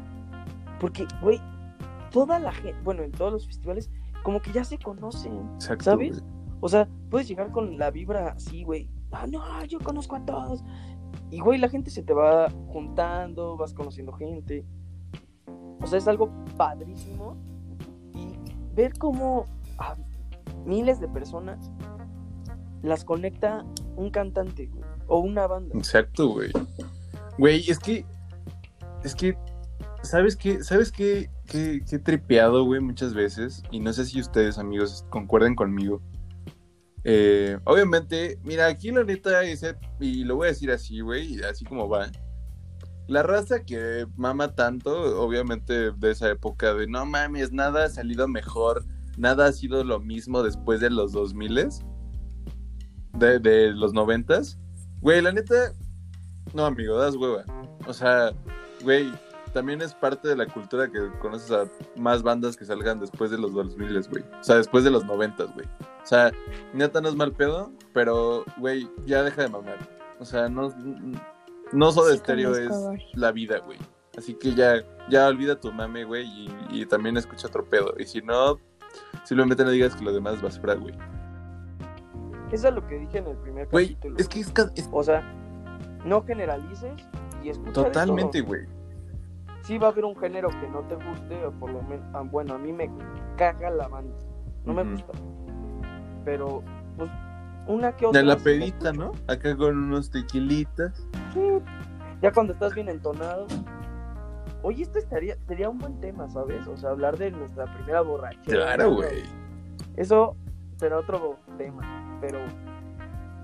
Porque, güey, toda la gente, bueno, en todos los festivales, como que ya se conocen. Exacto, ¿Sabes? O sea, puedes llegar con la vibra así, güey. Ah, no, yo conozco a todos. Y, güey, la gente se te va juntando, vas conociendo gente. O sea, es algo padrísimo. Ver cómo a miles de personas las conecta un cantante, o una banda. Exacto, güey. Güey, es que. Es que. ¿Sabes qué? ¿Sabes qué? Qué, qué tripeado, güey, muchas veces. Y no sé si ustedes, amigos, concuerden conmigo. Eh, obviamente, mira, aquí la neta, ese, y lo voy a decir así, güey, así como va. La raza que mama tanto, obviamente de esa época de no mames, nada ha salido mejor, nada ha sido lo mismo después de los 2000 de, de los 90 Güey, la neta, no, amigo, das hueva. O sea, güey, también es parte de la cultura que conoces a más bandas que salgan después de los 2000, güey. O sea, después de los 90, güey. O sea, neta no es mal pedo, pero, güey, ya deja de mamar. O sea, no, no Soda Sí, Stereo es la vida, güey. Así que ya, ya olvida tu mame, güey, y, y también escucha otro pedo. Y si no, simplemente no digas que lo demás es basura, güey. Eso es lo que dije en el primer Güey, capítulo. es que es, es O sea, no generalices y escucha totalmente, güey. sí va a haber un género que no te guste, o por lo menos, ah, bueno, a mí me caga la banda, no me gusta. Pero, pues, una que otra. De la sí pedita, ¿no? Acá con unos tequilitas. gusta. Ya cuando estás bien entonado. Oye, esto estaría, sería un buen tema, ¿sabes? O sea, hablar de nuestra primera borrachera. Claro, güey. Eso será otro tema, pero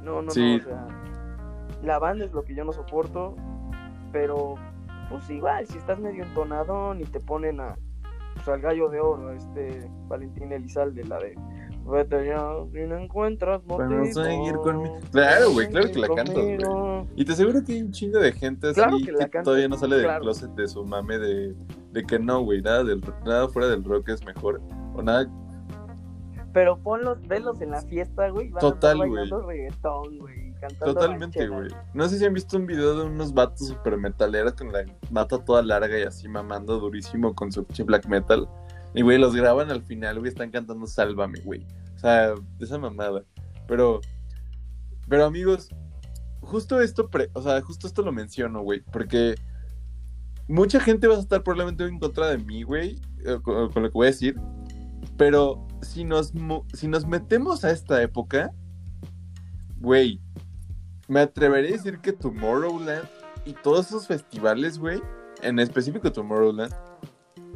no, no, Sí. no, o sea, la banda es lo que yo no soporto, pero pues igual, si estás medio entonadón y te ponen a, pues, al gallo de oro, este Valentín Elizalde, la de Vete ya, si no encuentras Para motivo. no seguir conmigo". Claro, güey, claro que la cantas, güey. Y te aseguro que hay un chingo de gente así Claro que, todavía no sale del claro. closet de su mame de, de que no, güey, nada, del, nada fuera del rock es mejor. O nada. Pero ponlos, velos en la fiesta, güey. Total, güey. reggaetón, Totalmente, güey. No sé si han visto un video de unos vatos super metaleros con la bata toda larga y así mamando durísimo con su black metal. Y, güey, los graban al final, güey, están cantando Sálvame, güey. O sea, esa mamada. Pero, pero amigos, justo esto, o sea, justo esto lo menciono, güey, porque mucha gente va a estar probablemente en contra de mí, güey, eh, con, con lo que voy a decir. Pero si nos, si nos metemos a esta época, güey, me atrevería a decir que Tomorrowland y todos esos festivales, güey, en específico Tomorrowland,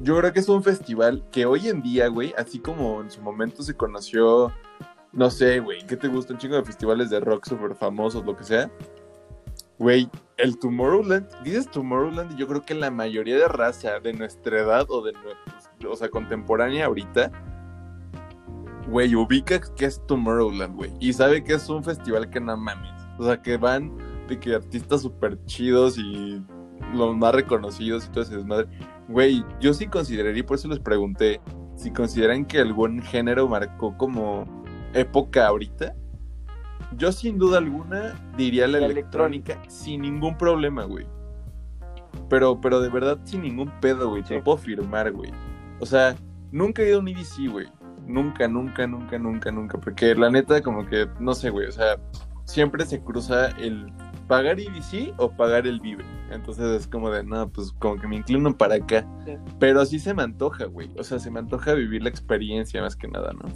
yo creo que es un festival que hoy en día, güey, así como en su momento se conoció, no sé, güey, ¿qué te gusta? Un chingo de festivales de rock súper famosos, lo que sea. Güey, el Tomorrowland, dices Tomorrowland y yo creo que la mayoría de raza de nuestra edad o de nuestra, o sea, contemporánea ahorita, güey, ubica que es Tomorrowland, güey, y sabe que es un festival que no mames. O sea, que van de que artistas súper chidos y los más reconocidos y todo ese desmadre. Güey, yo sí consideraría, y por eso les pregunté, si consideran que algún género marcó como época ahorita. Yo sin duda alguna diría la, La electrónica, sin ningún problema, güey. Pero, pero de verdad sin ningún pedo, güey. Te lo puedo firmar, güey. O sea, nunca he ido a un EDC, güey. Nunca, nunca, nunca, nunca, nunca. Porque la neta, como que, no sé, güey. O sea, siempre se cruza el pagar EDC o pagar el Vive. Entonces es como de, no, pues como que me inclino para acá. Sí. Pero sí se me antoja, güey. O sea, se me antoja vivir la experiencia más que nada, ¿no?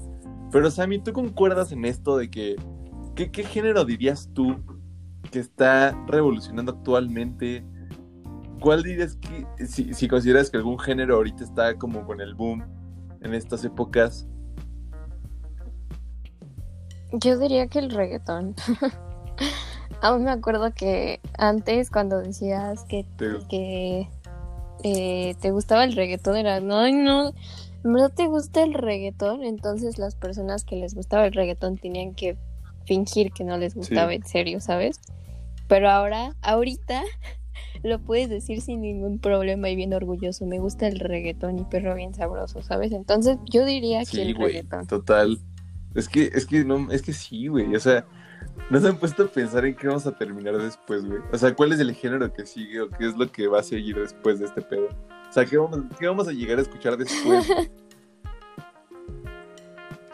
Pero Sammy, ¿tú concuerdas en esto de que, ¿qué, qué género dirías tú que está revolucionando actualmente? ¿Cuál dirías que, si, si consideras que algún género ahorita está como con el boom en estas épocas? Yo diría que el reggaetón. Aún me acuerdo que antes cuando decías que, Te- que eh, te gustaba el reggaetón era, no, no, ¿en verdad te gusta el reggaetón? Entonces las personas que les gustaba el reggaetón tenían que fingir que no les gustaba Sí. en serio, ¿sabes? Pero ahora, ahorita, lo puedes decir sin ningún problema y bien orgulloso. Me gusta el reggaetón y perro bien sabroso, ¿sabes? Entonces yo diría que Sí, el güey, reggaetón. total. Es que, es que no, es que sí, güey. O sea, no se han puesto a pensar en qué vamos a terminar después, güey. O sea, cuál es el género que sigue o qué es lo que va a seguir después de este pedo. O sea, ¿qué vamos, qué vamos a llegar a escuchar después?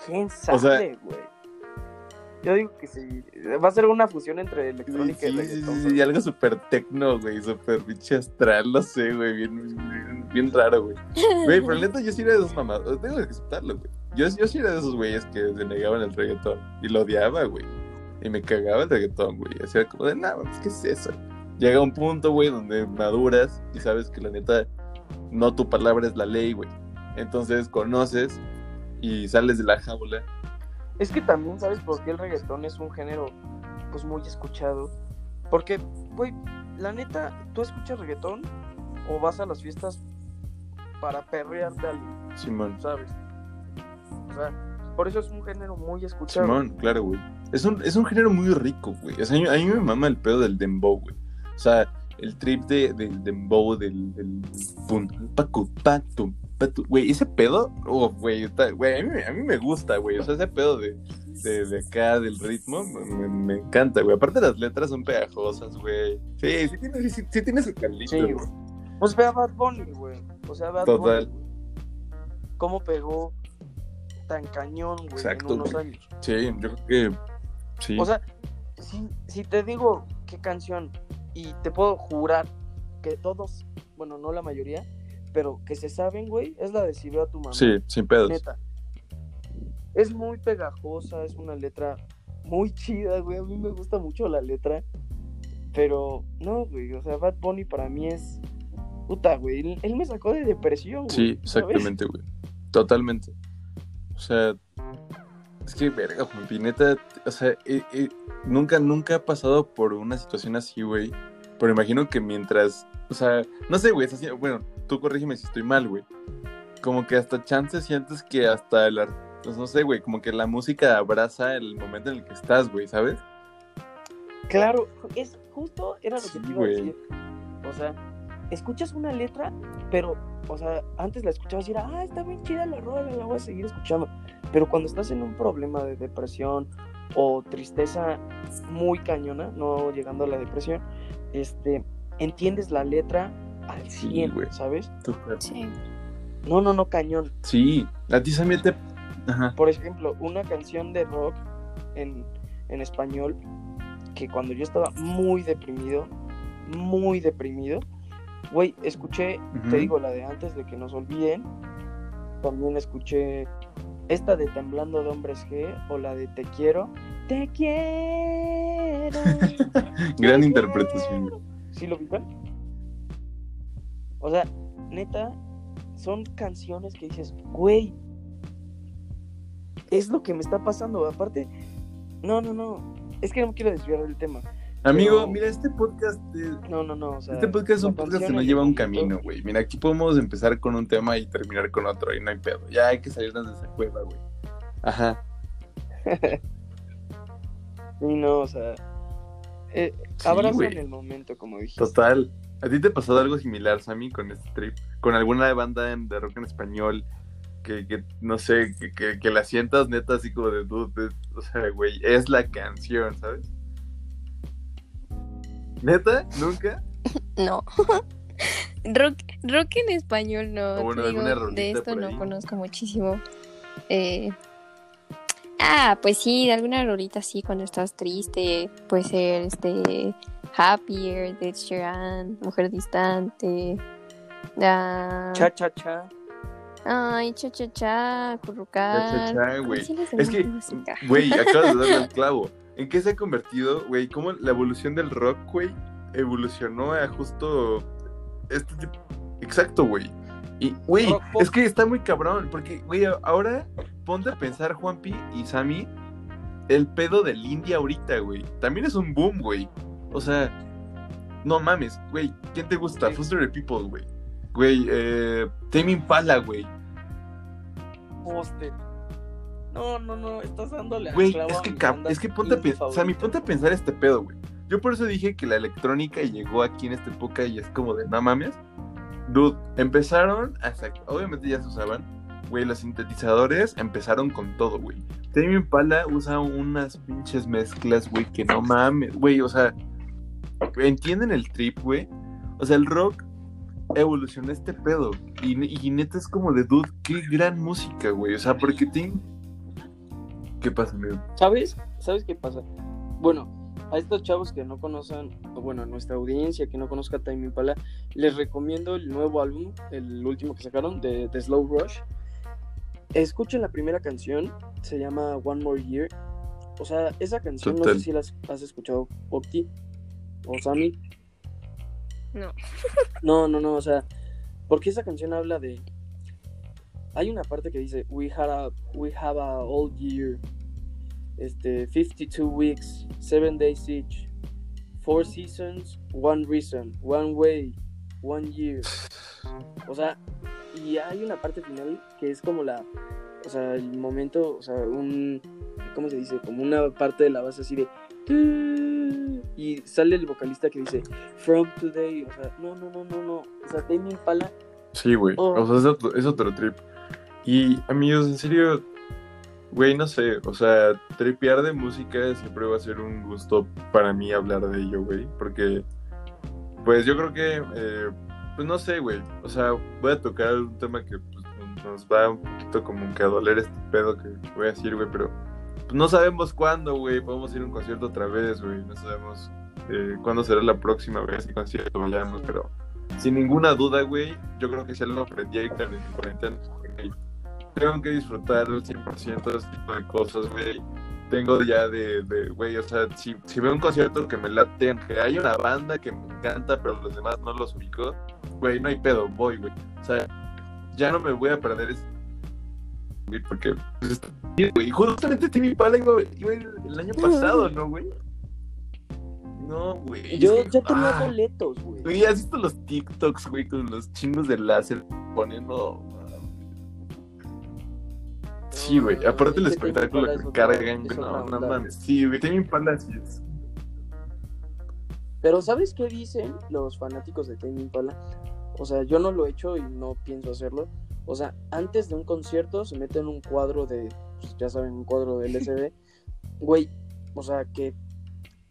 ¿Quién sea- sabe, güey? Yo digo que sí. Va a ser una fusión entre electrónica Sí, y sí, reggaetón. sí, güey. sí, algo súper tecno, güey, súper pinche astral, no sé, güey, bien, bien, bien raro, güey. Güey, pero neta, yo sí era de esos mamados, tengo que aceptarlo, güey. Yo, yo sí era de esos güeyes que se negaban el reggaetón y lo odiaba, güey. Y me cagaba el reggaetón, güey. Hacía como de, nada, pues, ¿qué es eso? Llega un punto, güey, donde maduras y sabes que la neta, no tu palabra es la ley, güey. Entonces conoces y sales de la jaula. Es que también, ¿sabes por qué el reggaetón es un género, pues, muy escuchado? Porque, güey, la neta, ¿tú escuchas reggaetón o vas a las fiestas para perrearte al Simón. ¿sabes? O sea, por eso es un género muy escuchado. Simón, claro, güey. Es un, es un género muy rico, güey. O sea, a mí, me mama el pedo del dembow, güey. O sea, el trip de, del dembow, del, del pum, pacu. Güey, ese pedo, oh, güey, está- güey, a mí, me- a mí me gusta, güey. O sea, ese pedo de, de, de acá, del ritmo, me, me- encanta, güey. Aparte las letras son pegajosas, güey. Sí, sí tiene, sí, sí tiene su caldito, Sí, güey. güey. Pues ve a Bad Bunny, güey. O sea, Bad Total. Bunny, güey. ¿Cómo pegó tan cañón, güey, Exacto, en unos güey. años? Sí, yo creo que sí. O sea, si, si te digo qué canción, y te puedo jurar que todos, bueno, no la mayoría, pero que se saben, güey, es la de Si veo a tu mamá. sí, sin pedos. Neta. Es muy pegajosa, es una letra muy chida, güey. A mí me gusta mucho la letra. Pero, no, güey. O sea, Bad Bunny para mí es. Puta, güey. Él, él me sacó de depresión, güey. Sí, ¿sabes? exactamente, güey. Totalmente. O sea, es que, verga, Juanpi, neta, o sea, eh, eh, nunca, nunca he pasado por una situación así, güey. Pero imagino que mientras, o sea, no sé, güey, es así, bueno, tú corrígeme si estoy mal, güey. Como que hasta chances sientes que hasta el, ar- pues no sé, güey, como que la música abraza el momento en el que estás, güey, ¿sabes? Claro, es justo era lo que te iba a decir. O sea, escuchas una letra, pero o sea, antes la escuchabas y era, ah, está bien chida la rola, la voy a seguir escuchando. Pero cuando estás en un problema de depresión o tristeza muy cañona, no llegando a la depresión, este, entiendes la letra al Sí, 100, güey. ¿sabes? Sí. No, no, no, cañón. Sí, a ti también te... Ajá. Por ejemplo, una canción de rock en, en español que cuando yo estaba muy deprimido, muy deprimido, güey, escuché, te digo, la de antes de que nos olviden, también escuché esta de Temblando de Hombres G o la de Te Quiero. Te quiero. Gran interpretación. ¿Sí lo ubican? O sea, neta, son canciones que dices, güey, es lo que me está pasando. Aparte, no, no, no, es que no me quiero desviar del tema. Amigo, Pero- mira, este podcast... es- No, no, no, o sea, Este podcast es un podcast que nos lleva un camino, güey. Mira, aquí podemos empezar con un tema y terminar con otro, y no hay pedo. Ya hay que salirnos de esa cueva, güey. Ajá. Sí, no, o sea, eh, Sí, abraza güey. en el momento, como dijiste. Total. ¿A ti te pasó algo similar, Sammy, con este trip? ¿Con alguna banda de rock en español que, que no sé, que, que, que la sientas neta así como de dude? o sea, güey, es la canción, ¿sabes? ¿Neta? ¿Nunca? No. rock, rock en español no. Bueno, digo, de esto por no ahí. conozco muchísimo. Eh, ah, pues sí, de alguna rolita sí, cuando estás triste. Puede ser este Happier, de Ed Sheeran, Mujer Distante. ah, Cha, cha, cha. Ay, cha cha cha, currucar. Cha, cha, cha, güey. Es que, güey, acabas de darle al clavo. ¿En qué se ha convertido, güey? ¿Cómo la evolución del rock, güey, evolucionó a justo este tipo? Exacto, güey. Y, güey, es que está muy cabrón, porque, güey, ahora ponte a pensar, Juanpi y Sammy, el pedo del indie ahorita, güey. También es un boom, güey. O sea, no mames, güey. ¿Quién te gusta? Sí. Foster the People, güey. Güey, eh, Tame Impala, güey. Póster. No, no, no, estás dándole Güey, es que, es que ponte a pensar, Sammy, favoritas. ponte a pensar este pedo, güey. Yo por eso dije que la electrónica llegó aquí en esta época y es como de, no mames. Dude, empezaron hasta, obviamente ya se usaban, güey, los sintetizadores empezaron con todo, güey. Tame Impala usa unas pinches mezclas, güey, que no mames, güey, o sea, ¿entienden el trip, güey? O sea, el rock evolucionó este pedo y, y neta es como de, dude, qué gran música, güey, o sea, porque Tim... ¿Qué pasa, amigo? ¿Sabes? ¿Sabes qué pasa? Bueno, a estos chavos que no conocen, bueno, a nuestra audiencia que no conozca Time Impala, les recomiendo el nuevo álbum, el último que sacaron, de, de Slow Rush. Escuchen la primera canción, se llama One More Year. O sea, esa canción no sé si la has- has escuchado, Opti o Sammy. No. No, no, no, o sea, porque esa canción habla de. Hay una parte que dice: We, had a, we have a all year, este, 52 weeks, 7 days each, 4 seasons, one reason, one way, one year. O sea, y hay una parte final que es como la. O sea, el momento, o sea, un. ¿Cómo se dice? Como una parte de la base así de. Y sale el vocalista que dice From Today. O sea, no, no, no, no, no. O sea, Tame Impala. Sí, güey. Oh. O sea, es otro, es otro trip. Y, amigos, en serio, güey, no sé. O sea, tripear de música siempre va a ser un gusto para mí hablar de ello, güey. Porque, pues yo creo que, eh, pues no sé, güey. O sea, voy a tocar un tema que pues, nos va un poquito como que a doler este pedo que voy a decir, güey. Pero pues, no sabemos cuándo, güey. Podemos ir a un concierto otra vez, güey. No sabemos eh, cuándo será la próxima vez que concierto vayamos, pero sin ninguna duda, güey, yo creo que si algo aprendí ahorita en cuarentena, güey, tengo que disfrutar al 100% de este tipo de cosas, güey. Tengo ya de, güey, o sea, si, si veo un concierto que me late, que hay una banda que me encanta, pero los demás no los ubico, güey, no hay pedo, voy, güey. O sea, ya no me voy a perder güey, Porque, pues, güey. Justamente Timmy Pala iba, iba el, el año pasado, ¿no, güey? No, güey. Yo ya tenía ah. boletos, güey. Güey, ¿has visto los TikToks, güey, con los chingos de láser poniendo... Sí, güey. Aparte el espectáculo que cargan, güey. No, no mames. Sí, güey. Tame Impala sí es... Pero ¿sabes qué dicen los fanáticos de Tame Impala? O sea, yo no lo he hecho y no pienso hacerlo. O sea, antes de un concierto se mete en un cuadro de, pues, ya saben, un cuadro de LCD. Güey, o sea, que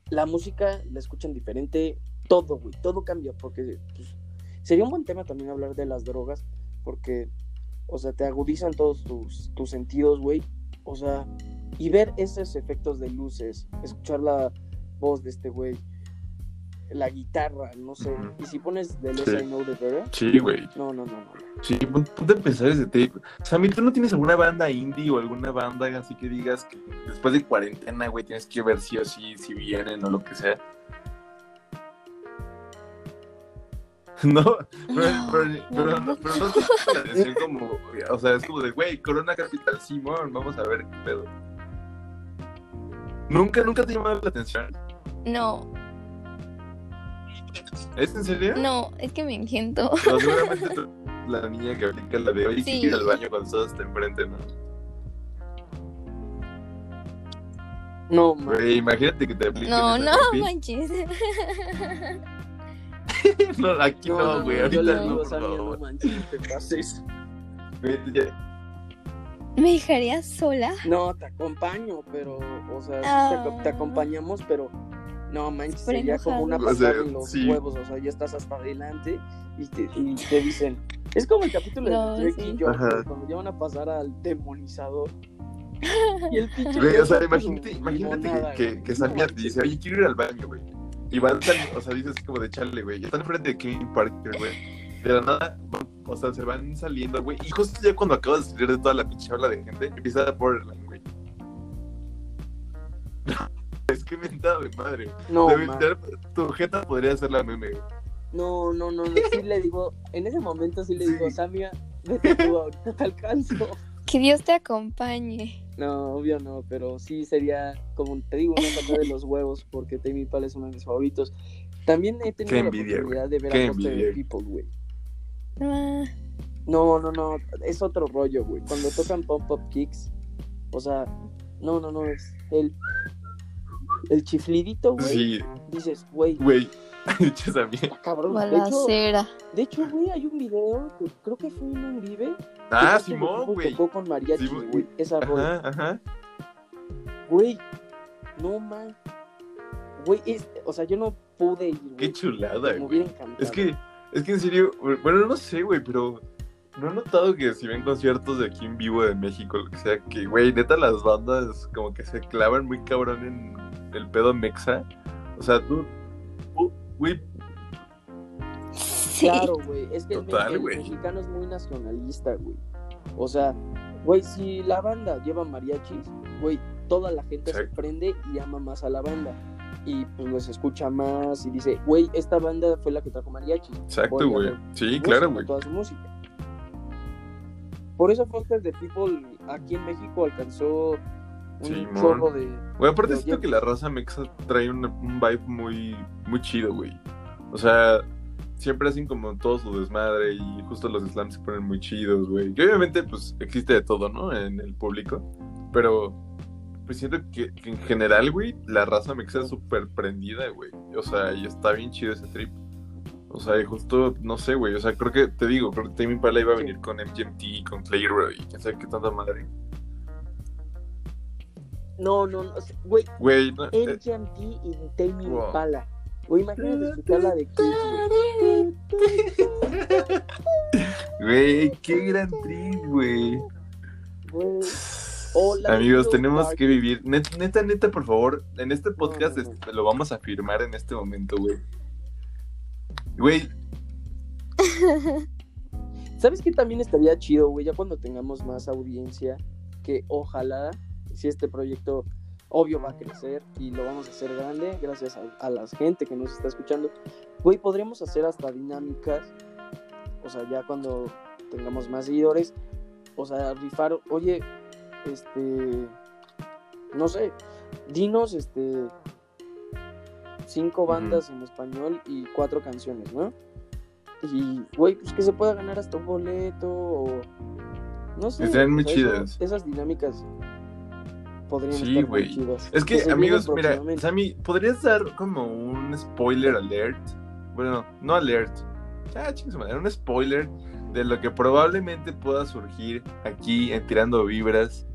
la música la escuchan diferente, todo, güey, todo cambia, porque pues, sería un buen tema también hablar de las drogas, porque, o sea, te agudizan todos tus, tus sentidos, güey, o sea, y ver esos efectos de luces, escuchar la voz de este güey, la guitarra, no sé, y si pones The Less Sí. I Know the Better, Sí, güey. no, no, no, no. Sí, pon- ponte a pensar ese tape. Sammy, ¿tú no tienes alguna banda indie o alguna banda así que digas que después de cuarentena, güey, tienes que ver sí o sí, si vienen o lo que sea? No, pero, No, pero, no, pero, no. pero no te llama la atención como, o sea, es como de, güey, Corona Capital Simón, vamos a ver qué pedo. Nunca, nunca te llamó la atención. No, ¿Es en serio? no, es que me engento. No, seguramente tú- la niña que aplica la de, oye, Sí. quiero ir al baño cuando todo está enfrente, ¿no? No, man. Güey, imagínate que te apliquen No, no manches. No, aquí no, güey, yo ahorita no, digo, por Samia, no manches, no te pases. Güey, ¿Me dejarías sola? No, te acompaño, pero, o sea, Ah. te, te acompañamos, pero no manches, Súper sería como una enojado. O sea, patada en los sí. huevos, o sea, ya estás hasta adelante y te, y te dicen, es como el capítulo No, de Drake sí. y Josh, güey, cuando ya van a pasar al demonizador. Y el pinche Güey, o sea, imagínate, imagínate limonada, que, que, güey. que Samia te dice, oye, quiero ir al baño, güey. Y van saliendo, o sea, dices como de chale, güey. Están enfrente de Kevin Parker, güey. De la nada, o sea, se van saliendo, güey. Y justo ya cuando acabas de salir de toda la pinche ola de gente, empieza Borderline, güey. es que mentado de madre. No, Debe- tu jeta podría ser la meme, güey. no, no, no, no, sí le digo, en ese momento sí le digo, Samia, vete tú, ahorita te alcanzo. Que Dios te acompañe. No, obvio no, pero sí sería, como te digo, una patada de los huevos, porque Tame Impala es uno de mis favoritos. También he tenido Qué la oportunidad de ver Qué a envidia. People, güey. Ah, No, no, no, es otro rollo, güey. Cuando tocan Pump Up Kicks, o sea, no, no, no, es el, el chiflidito, güey. Sí, Dices, güey, güey. Dicho también. está cabrón. De hecho, balacera. de hecho, güey, hay un video que creo que fue en un Vive. Ah, Simón, güey. Tocó con mariachi, Simón, güey, esa rola. Ajá, ajá. Güey, no man. Güey, es- o sea, yo no pude ir. Qué güey. chulada, güey. Es que, es que en serio, bueno, no sé, güey, pero no he notado que si ven conciertos de aquí en vivo de México, lo que sea, que, güey, neta las bandas como que se clavan muy cabrón en el pedo mexa. O sea, tú, güey, Sí. Claro, güey. Es que el Total, el, güey. mexicano es muy nacionalista, güey. O sea, güey, si la banda lleva mariachis, güey, toda la gente se prende y ama más a la banda. Y pues los escucha más y dice, güey, esta banda fue la que trajo mariachis. exacto, güey. Sí, música, claro, güey. Toda su música. Por eso Foster the People aquí en México alcanzó un Simón. chorro de. Güey, aparte de siento que la raza mexa trae un, un vibe muy, muy chido, güey. O sea, siempre hacen como todo su desmadre y justo los slams se ponen muy chidos, güey. Y obviamente, pues, existe de todo, ¿no? En el público. Pero, pues siento que, que en general, güey, la raza mexa es súper prendida, güey. O sea, y está bien chido ese trip. O sea, y justo, no sé, güey. O sea, creo que, te digo, creo que Tame Impala iba a venir con MGMT, con Playroy, y quién sabe qué tanta madre. No, no, no. Güey, Güey, no, eh, MGMT y Tame Wow. Güey, imagínate escuchar la de Kids, güey. Güey, qué gran trip, güey. Güey. O la de Amigos, tenemos que vivir. Net- Neta, neta, por favor, en este podcast no, no. este, lo vamos a firmar en este momento, güey. Güey, ¿Sabes qué también estaría chido, güey? Ya cuando tengamos más audiencia, que ojalá, si este proyecto, obvio, va a crecer y lo vamos a hacer grande, gracias a, a la gente que nos está escuchando, güey, podríamos hacer hasta dinámicas, o sea, ya cuando tengamos más seguidores, o sea, rifar, oye, este, no sé, dinos, este, cinco bandas en español y cuatro canciones, ¿no? Y, güey, pues que se pueda ganar hasta un boleto o... No sé. Estarían muy o sea, eso- chidas. esas dinámicas podrían Sí, estar güey. muy chidas. es que, amigos, mira. Sammy, ¿podrías dar como un spoiler alert? Bueno, no alert, Ah, madre, un spoiler de lo que probablemente pueda surgir aquí en Tirando Vibras.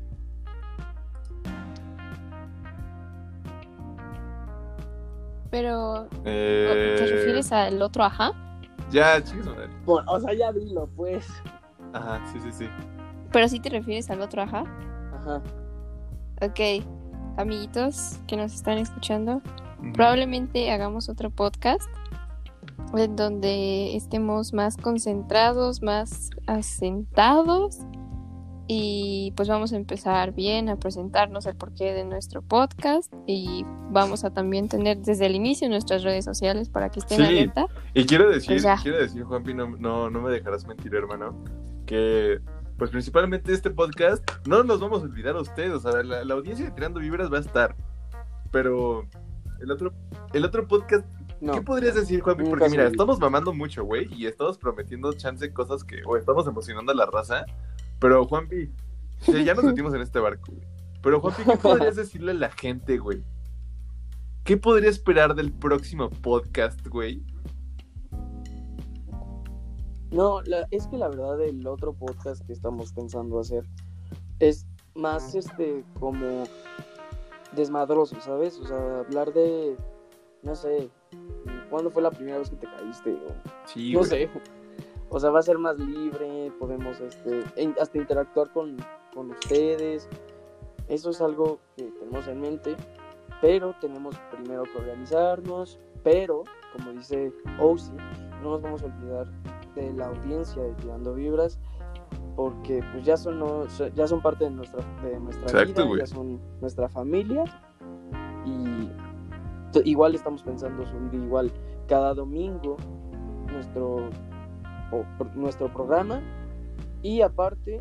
Pero, Eh, ¿te refieres al otro ajá? Ya, su madre. Bueno, o sea, ya dilo, pues. Ajá, sí, sí, sí. Pero sí te refieres al otro ajá. Ajá. Ok, amiguitos que nos están escuchando, probablemente hagamos otro podcast en donde estemos más concentrados, más asentados y pues vamos a empezar bien a presentarnos el porqué de nuestro podcast y vamos a también tener desde el inicio nuestras redes sociales para que estén Sí. alerta. Y quiero decir, Pues quiero decir, Juanpi, no, no, no me dejarás mentir, hermano, que pues principalmente este podcast no nos vamos a olvidar a ustedes, o sea, la, la audiencia de Tirando Vibras va a estar, pero el otro, el otro podcast, No. ¿qué podrías decir, Juanpi? Porque mira, estamos mamando mucho, güey, y estamos prometiendo chance cosas que, o estamos emocionando a la raza, pero Juanpi, sí, ya nos metimos en este barco, güey. Pero Juanpi, ¿qué podrías decirle a la gente, güey? ¿Qué podría esperar del próximo podcast, güey? No, la- es que la verdad el otro podcast que estamos pensando hacer es más este como desmadroso, ¿sabes? O sea, hablar de no sé, ¿cuándo fue la primera vez que te caíste? O, Sí, no güey. sé. O sea, va a ser más libre, podemos este hasta interactuar con, con ustedes. Eso es algo que tenemos en mente, pero tenemos primero que organizarnos, pero como dice Osi, no nos vamos a olvidar de la audiencia de Tirando Vibras porque pues ya son no- ya son parte de nuestra de nuestra Exacto, vida, ya son nuestra familia y igual estamos pensando subir igual cada domingo nuestro o- nuestro programa y aparte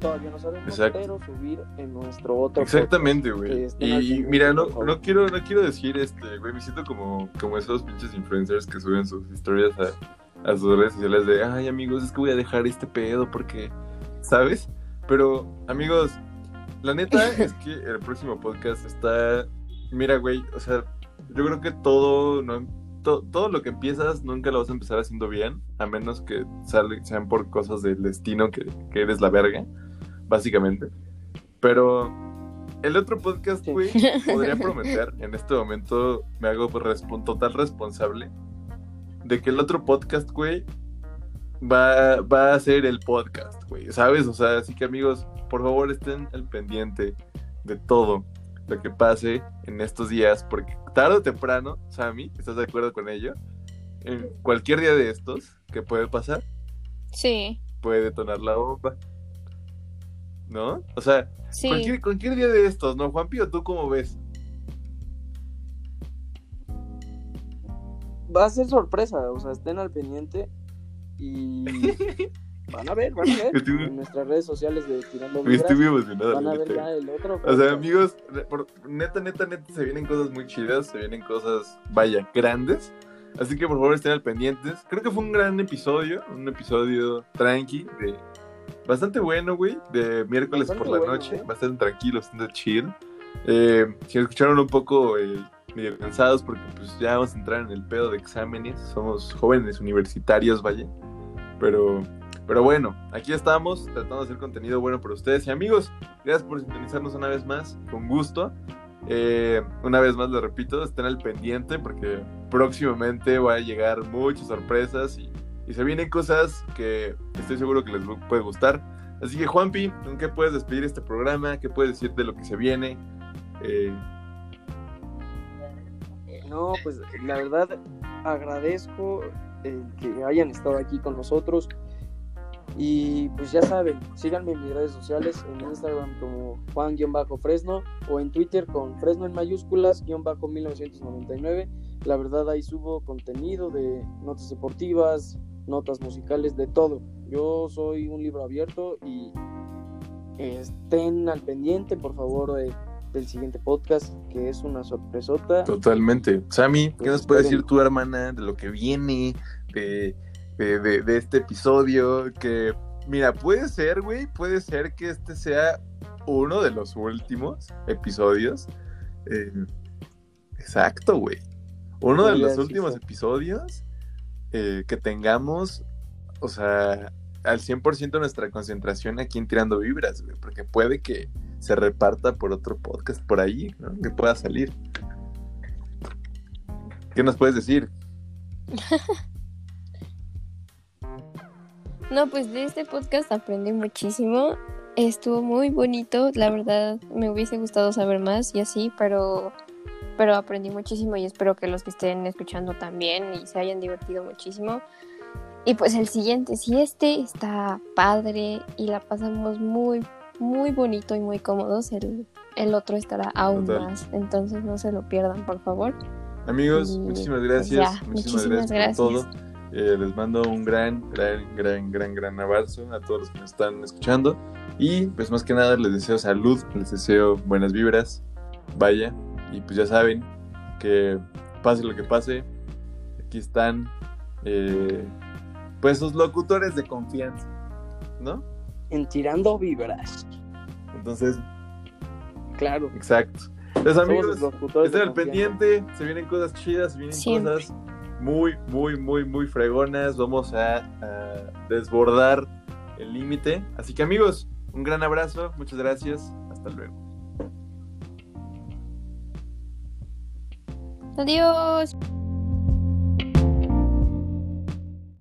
todavía no sabemos Exacto. pero subir en nuestro otro Exactamente, güey. Y mira, no, no quiero, no quiero decir este, güey, me siento como, como esos pinches influencers que suben sus historias a, a sus redes sociales de ay amigos, es que voy a dejar este pedo porque, ¿sabes? Pero, amigos, la neta es que el próximo podcast está. Mira, güey, o sea, yo creo que todo, no, to- todo lo que empiezas nunca lo vas a empezar haciendo bien, a menos que sale- sean por cosas del destino que, que eres la verga, básicamente. Pero el otro podcast, Sí. güey, podría prometer, en este momento me hago respon- total responsable de que el otro podcast, güey, va, va a ser el podcast, güey, ¿sabes? O sea, así que amigos, por favor estén al pendiente de todo lo que pase en estos días, porque tarde o temprano, Sammy, ¿estás de acuerdo con ello? En cualquier día de estos que puede pasar, Sí, puede detonar la bomba. ¿No? O sea, sí. cualquier, cualquier día de estos, ¿no, Juanpi? ¿O tú cómo ves? Va a ser sorpresa, o sea, estén al pendiente y van a ver, van a ver Estoy- en nuestras redes sociales de Tirando Me estoy muy emocionado. van a ver neta. ya el otro. O sea, amigos, por- neta, neta, neta, se vienen cosas muy chidas, se vienen cosas, vaya, grandes. Así que por favor estén al pendientes. Creo que fue un gran episodio, un episodio tranqui, de bastante bueno, güey, de miércoles Bastante por la bueno, noche, ¿eh? bastante tranquilo, bastante chill. Eh, si escucharon un poco eh, medio cansados porque pues ya vamos a entrar en el pedo de exámenes, somos jóvenes universitarios, vaya. Pero, pero bueno, aquí estamos tratando de hacer contenido bueno para ustedes y amigos. Gracias por sintonizarnos una vez más, con gusto. Eh, una vez más lo repito, estén al pendiente porque próximamente va a llegar muchas sorpresas y, y se vienen cosas que estoy seguro que les puede gustar. Así que Juanpi, ¿con qué puedes despedir este programa? ¿Qué puedes decir de lo que se viene? Eh, No, pues la verdad agradezco el que hayan estado aquí con nosotros. Y pues ya saben, síganme en mis redes sociales, en Instagram como Juan-Fresno o en Twitter con Fresno en mayúsculas, guion bajo 1999. La verdad ahí subo contenido de notas deportivas, notas musicales, de todo. Yo soy un libro abierto y estén al pendiente, por favor, eh, del siguiente podcast, que es una sorpresota. Totalmente. Sammy, ¿qué Pues nos puede decir tu hermana de lo que viene, de, de, de- de este episodio? Que, mira, puede ser, güey, puede ser que este sea uno de los últimos episodios. Eh, exacto, güey. Uno de los últimos episodios eh, que tengamos, o sea, al 100% nuestra concentración aquí en Tirando Vibras, güey, porque puede que se reparta por otro podcast por ahí, ¿no? Que pueda salir. ¿Qué nos puedes decir? No, pues de este podcast aprendí muchísimo. Estuvo muy bonito, la verdad me hubiese gustado saber más y así, pero pero aprendí muchísimo y espero que los que estén escuchando también y se hayan divertido muchísimo. Y pues el siguiente, si este está padre y la pasamos muy, muy bonito y muy cómodos, el, el otro estará aún Total. más. Entonces no se lo pierdan, por favor. Amigos, Y, muchísimas pues, gracias. ya, muchísimas, muchísimas gracias, por todo. Eh, les mando un gran, gran, gran, gran, gran abrazo a todos los que nos están escuchando. Y pues más que nada les deseo salud, les deseo buenas vibras. Vaya. Y pues ya saben que pase lo que pase, aquí están eh, pues sus locutores de confianza, ¿no? En tirando vibras. Entonces, Claro. exacto. Los Somos amigos, Estén al pendiente, se vienen cosas chidas, se vienen Siempre. cosas muy, muy, muy, muy fregonas. Vamos a, a desbordar el límite. Así que amigos, un gran abrazo, muchas gracias, hasta luego. Adiós.